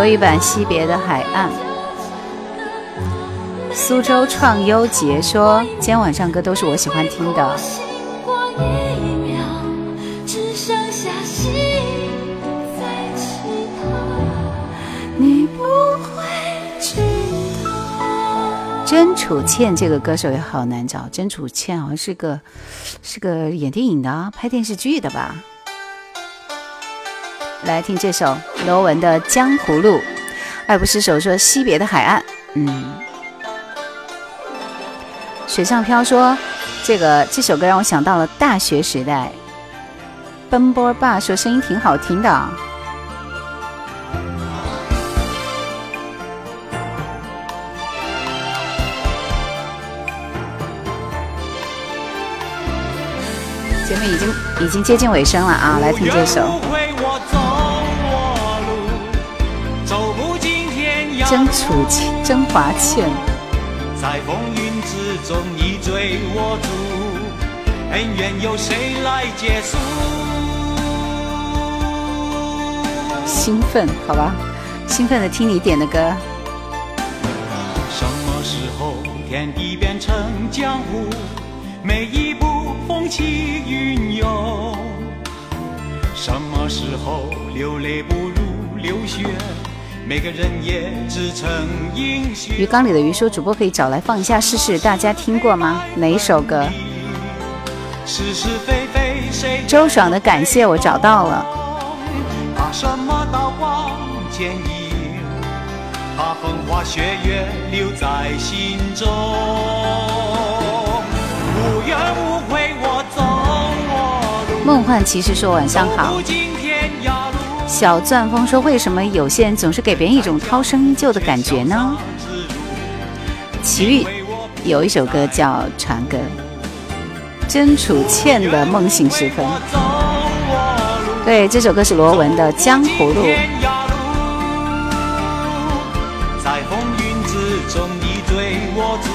缠的国语版惜别的海岸。苏州创优杰说：“今天晚上歌都是我喜欢听的。醒过一秒，只剩下心在乞讨，你不会知道。甄楚倩这个歌手也好难找，甄楚倩好像是个是个演电影的啊，拍电视剧的吧？来听这首罗文的《江湖路》，爱不释手说惜别的海岸，嗯。水上漂说：“这个这首歌让我想到了大学时代。”奔波爸说：“声音挺好听的。”节目已经已经接近尾声了啊，来听这首甄楚倩、甄华倩。在风云之中你追我逐，恩怨由谁来结束？兴奋，好吧，兴奋的听你点的歌。什么时候天地变成江湖？每一步风起云涌。什么时候流泪不如流血？每个人也只成英雄。鱼缸里的鱼说：“主播可以找来放一下试试，大家听过吗？哪一首歌？是是非非谁周爽的《感谢》我找到了。怕什么刀光剑影？怕风花雪月留在心中。无怨无悔，我走我路。梦幻骑士说：“晚上好走。不尽天涯路。”小钻风说：“为什么有些人总是给别人一种涛声依旧的感觉呢？”齐豫有一首歌叫《船歌》，甄楚倩的《梦醒时分》。对，这首歌是罗文的《江湖路》。在风云之中你追我逐，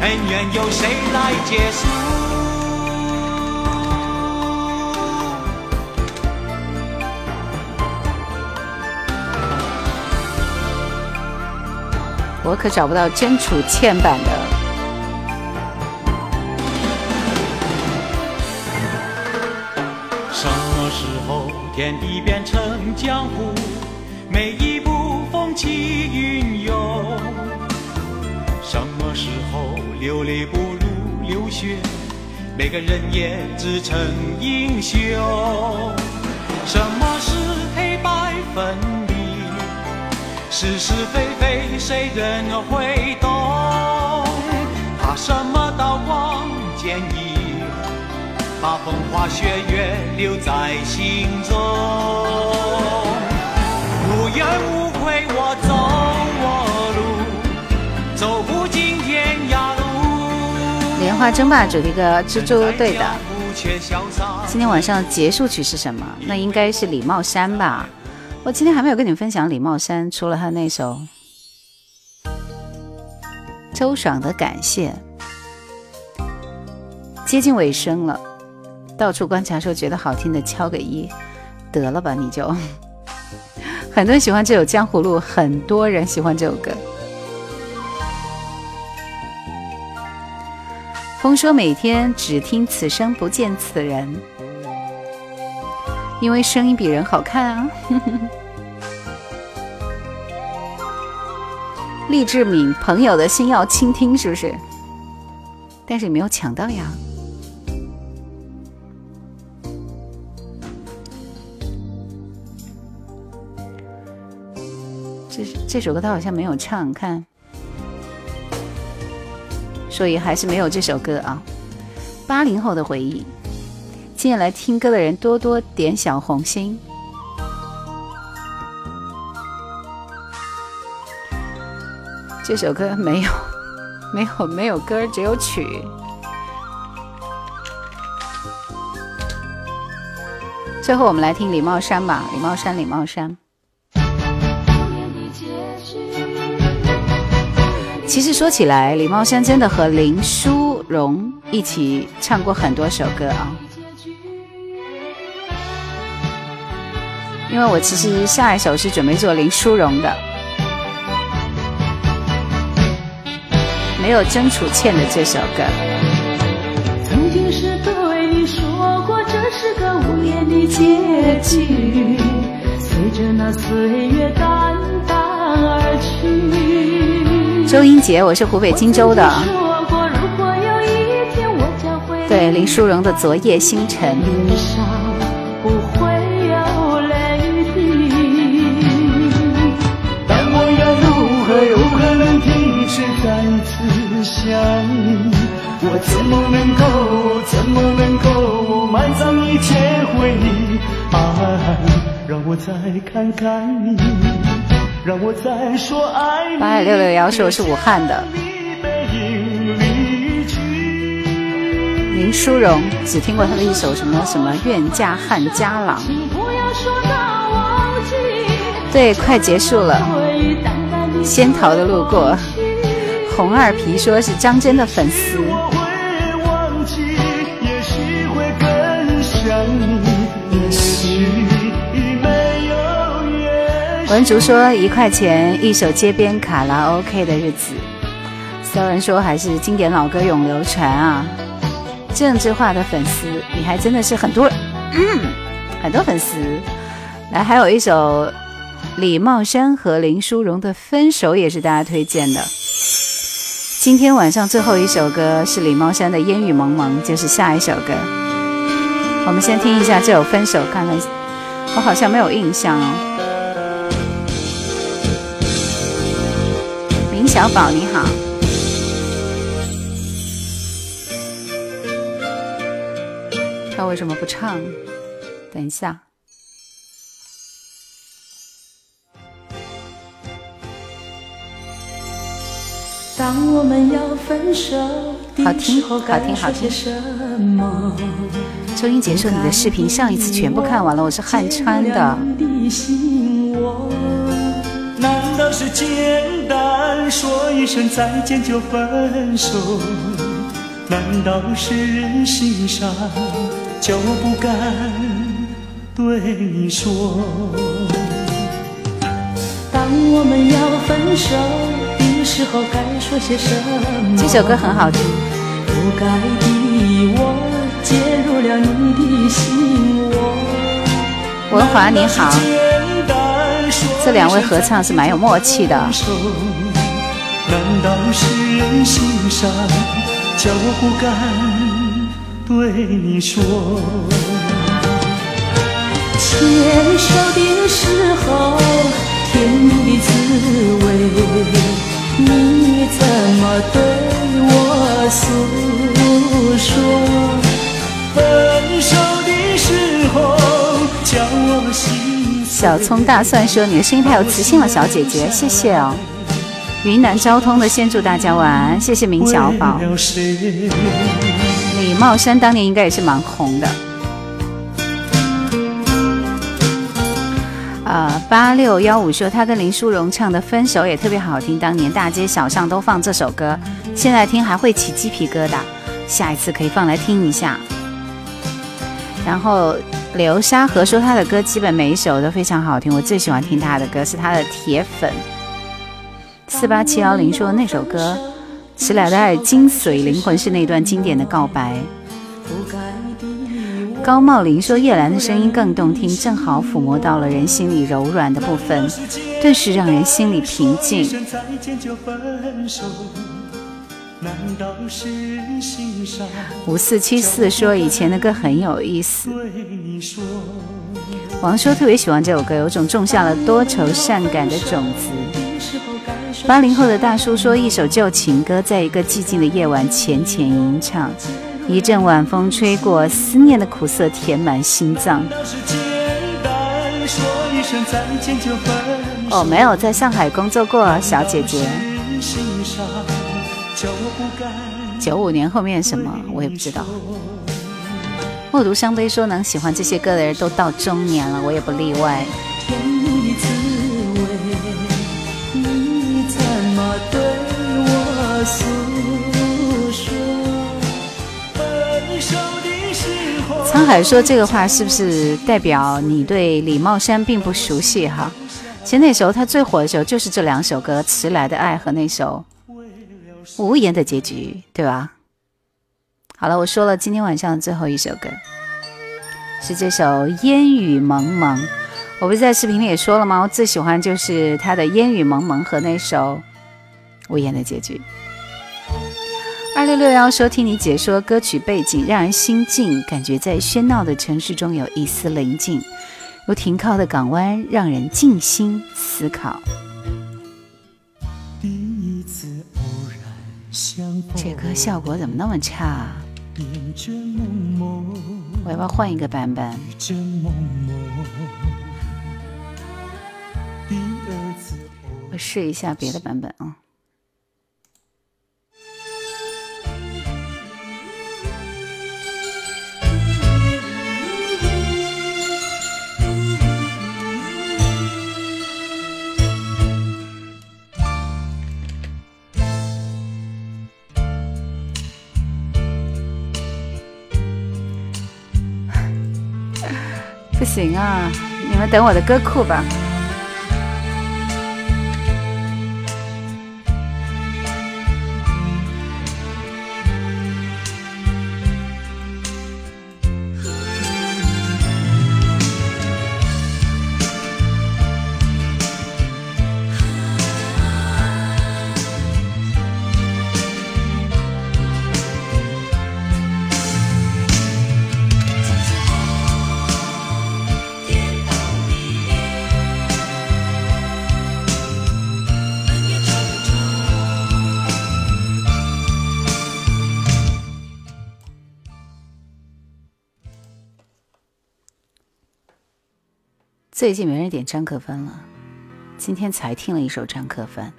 恩怨由谁来结束？我可找不到真楚倩版的。什么时候天地变成江湖？每一步风起云涌。什么时候流泪不如流血？每个人也自称英雄。什么是黑白分明？是是非非谁人会懂？怕什么刀光剑影？把风花雪月留在心中。无怨无悔，我走我路，走不尽天涯路。莲花争霸主题歌《蜘蛛队的》。今天晚上结束曲是什么？那应该是李茂山吧。我今天还没有跟你们分享李茂山，除了他那首周爽的《感谢》。接近尾声了，到处观察说觉得好听的敲个一，得了吧你就。很多人喜欢这首《江湖路》，很多人喜欢这首歌。风说每天只听此声不见此人，因为声音比人好看啊。励志敏，朋友的心要倾听，是不是？但是你没有抢到呀。这这首歌他好像没有唱，看，所以还是没有这首歌啊。八零后的回忆，今天来听歌的人多多点小红心。这首歌没有，没有，没有歌，只有曲。最后我们来听李茂山吧，李茂山，李茂山。其实说起来，李茂山真的和林淑荣一起唱过很多首歌啊。因为我其实下一首是准备做林淑荣的，没有曾楚倩的这首歌。曾经是对你说过，这是个无言的结局，随着那岁月淡淡而去。周英杰，我是湖北荆州的。对，林淑荣的《昨夜星辰》。怎么能够怎么能够埋葬一切回忆？爱，让我再看看你，让我再说爱你。八六六幺说我是武汉的。林淑荣只听过他的一首什么什么《愿嫁汉家郎》。对，快结束了。仙桃的路过，红二皮说是张真的粉丝。文竹说一块钱一首街边卡拉 OK 的日子。骚人说还是经典老歌永流传啊。郑智化的粉丝，你还真的是很多，嗯，很多粉丝。来，还有一首李茂山和林淑荣的《分手》，也是大家推荐的。今天晚上最后一首歌是李茂山的《烟雨蒙蒙》，就是下一首歌。我们先听一下这首《分手》，看看，我好像没有印象哦。小宝，你好。他为什么不唱？等一下。当我们要分手好听的时候，好该听好听说些什么？周英杰说你的视频上一次全部看完了，我是汉川的。难道是简单说一声再见就分手？难道是人心伤就不敢对你说？当我们要分手的时候，该说些什么？这首歌很好听。不该的我介入了你的心窝。文华你好，这两位合唱是蛮有默契的。难道是人心上叫我不敢对你说牵手的时候甜蜜的滋味你怎么对我诉说？分手的时候叫我心小葱大蒜说：“你的声音太有磁性了，小姐姐，谢谢哦。”云南昭通的先祝大家晚安，谢谢明小宝。李茂山当年应该也是蛮红的。呃，八六幺五说他跟林淑荣唱的《分手》也特别好听，当年大街小巷都放这首歌，现在听还会起鸡皮疙瘩。下一次可以放来听一下。然后流沙河说他的歌基本每一首都非常好听，我最喜欢听他的歌是他的铁粉。四八七幺零说的那首歌《迟来的爱》精髓灵魂是那段经典的告白。高茂林说叶兰的声音更动听，正好抚摸到了人心里柔软的部分，顿时让人心里平静。五四七四说以前的歌很有意思。王说特别喜欢这首歌，有种种下了多愁善感的种子。八零后的大叔说，一首旧情歌，在一个寂静的夜晚浅浅吟唱，一阵晚风吹过，思念的苦涩填满心脏。哦，没有在上海工作过，小姐姐。九五年后面什么我也不知道。默读伤悲说能喜欢这些歌的人都到中年了，我也不例外。沧海说这个话是不是代表你对李茂山并不熟悉哈？其实那时候他最火的时候就是这两首歌《迟来的爱》和那首《无言的结局》，对吧？好了，我说了，今天晚上最后一首歌是这首《烟雨蒙蒙》。我不是在视频里也说了吗？我最喜欢就是他的《烟雨蒙蒙》和那首《无言的结局》。二六六幺说，听你解说歌曲背景，让人心静，感觉在喧闹的城市中有一丝宁静，如停靠的港湾，让人静心思考。这歌效果怎么那么差我要不要换一个版本？我试一下别的版本啊。不行啊，你们等我的歌库吧。最近没人点张克帆了，今天才听了一首张克帆。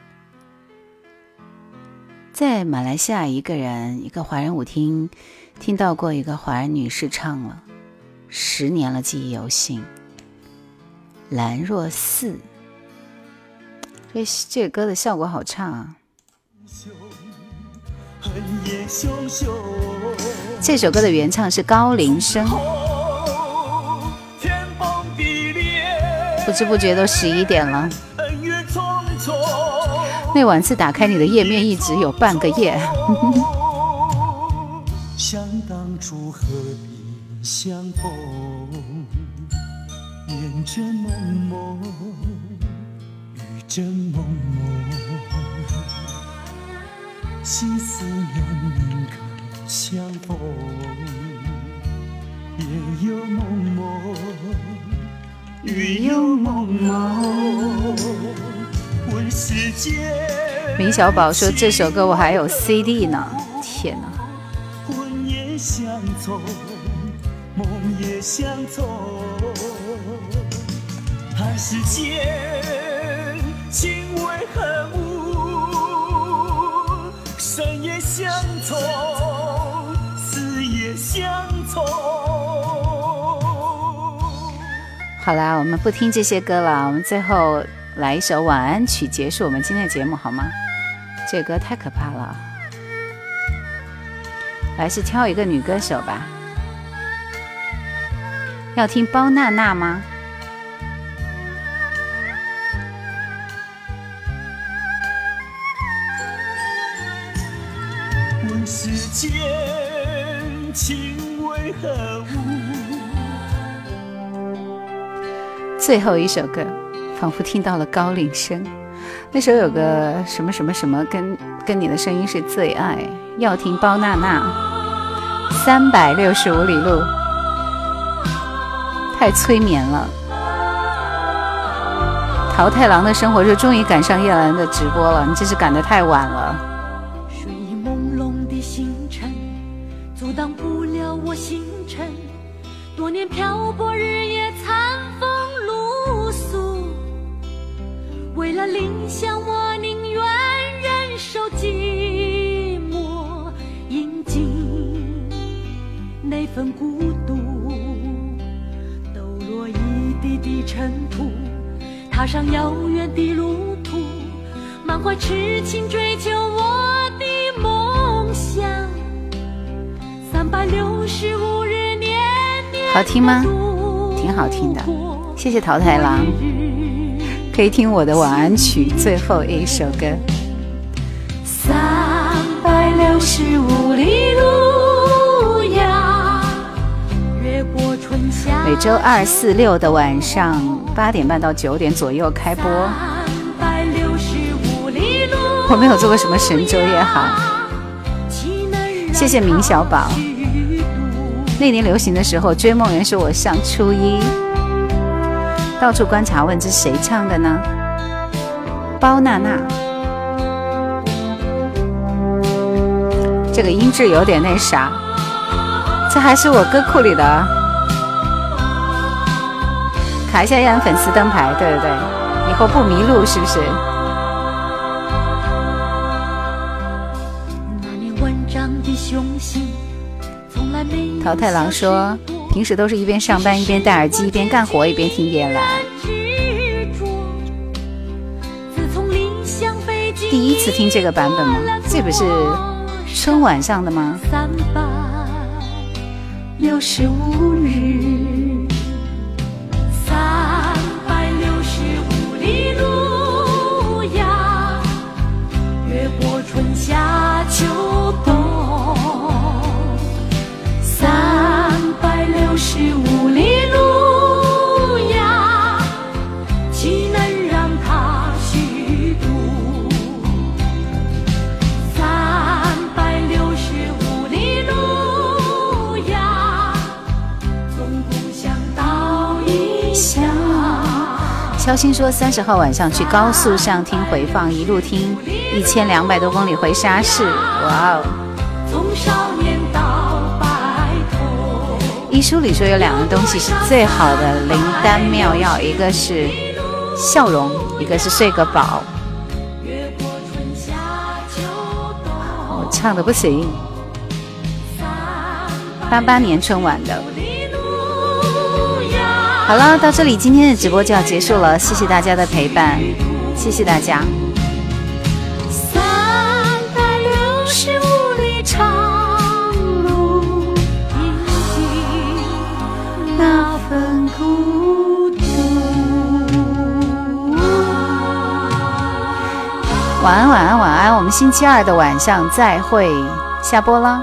在马来西亚，一个人一个华人舞厅听到过一个华人女士唱了，十年了，记忆犹新。兰若寺，这这个歌的效果好差啊！这首歌的原唱是高林生，不知不觉都十一点了。恩怨匆匆。那晚次打开你的页面一直有半个夜。想当初何必相逢？厌倦梦梦，遇见梦梦，心思念宁可相逢，夜有梦梦，雨有梦梦，问世间。明小宝说这首歌我还有 CD 呢，天哪！魂也相从，梦也相从，看世间情为何物？生也相从，死也相从。好啦，我们不听这些歌了，我们最后来一首晚安曲结束我们今天的节目好吗？这歌太可怕了，还是挑一个女歌手吧。要听包娜娜吗？最后一首歌，仿佛听到了高岭声。那时候有个什么什么什么，跟跟你的声音是最爱。要听包娜娜，三百六十五里路，太催眠了。桃太郎的生活就终于赶上叶兰的直播了，你真是赶得太晚了。睡意朦胧的星辰，阻挡不了我星辰。多年漂泊，日夜为了理想，我宁愿忍受寂寞，饮尽那份孤独。抖落一地的尘土，踏上遥远的路途，满怀痴情追求我的梦想。三百六十五日，年年好听吗挺好听的谢谢桃太郎，可以听我的晚安曲最后一首歌。三百六十五里路呀，越过春夏。每周二、四、六的晚上八点半到九点左右开播。三百六十五里路，我没有做过什么神州夜航，岂能让谢谢明小宝那年流行的时候，《追梦人》是我上初一，到处观察问这谁唱的呢？包娜娜，这个音质有点那啥，这还是我歌库里的啊。卡一下让粉丝灯牌，对对对，以后不迷路是不是？桃太郎说，平时都是一边上班一边戴耳机，一边干活一边听叶兰。第一次听这个版本吗？这不是春晚上的吗？三百六十五日，肖鑫说三十号晚上去高速上听回放，一路听一千两百多公里回沙市，哇哦！从少年到白头，医书里说有两样东西是最好的灵丹妙药，一个是笑容，一个是睡个饱。我唱的不行，八八年春晚的。好了，到这里今天的直播就要结束了，谢谢大家的陪伴，谢谢大家。三百六十五里长路，那份孤独。晚安，晚安，晚安，我们星期二的晚上再会，下播了。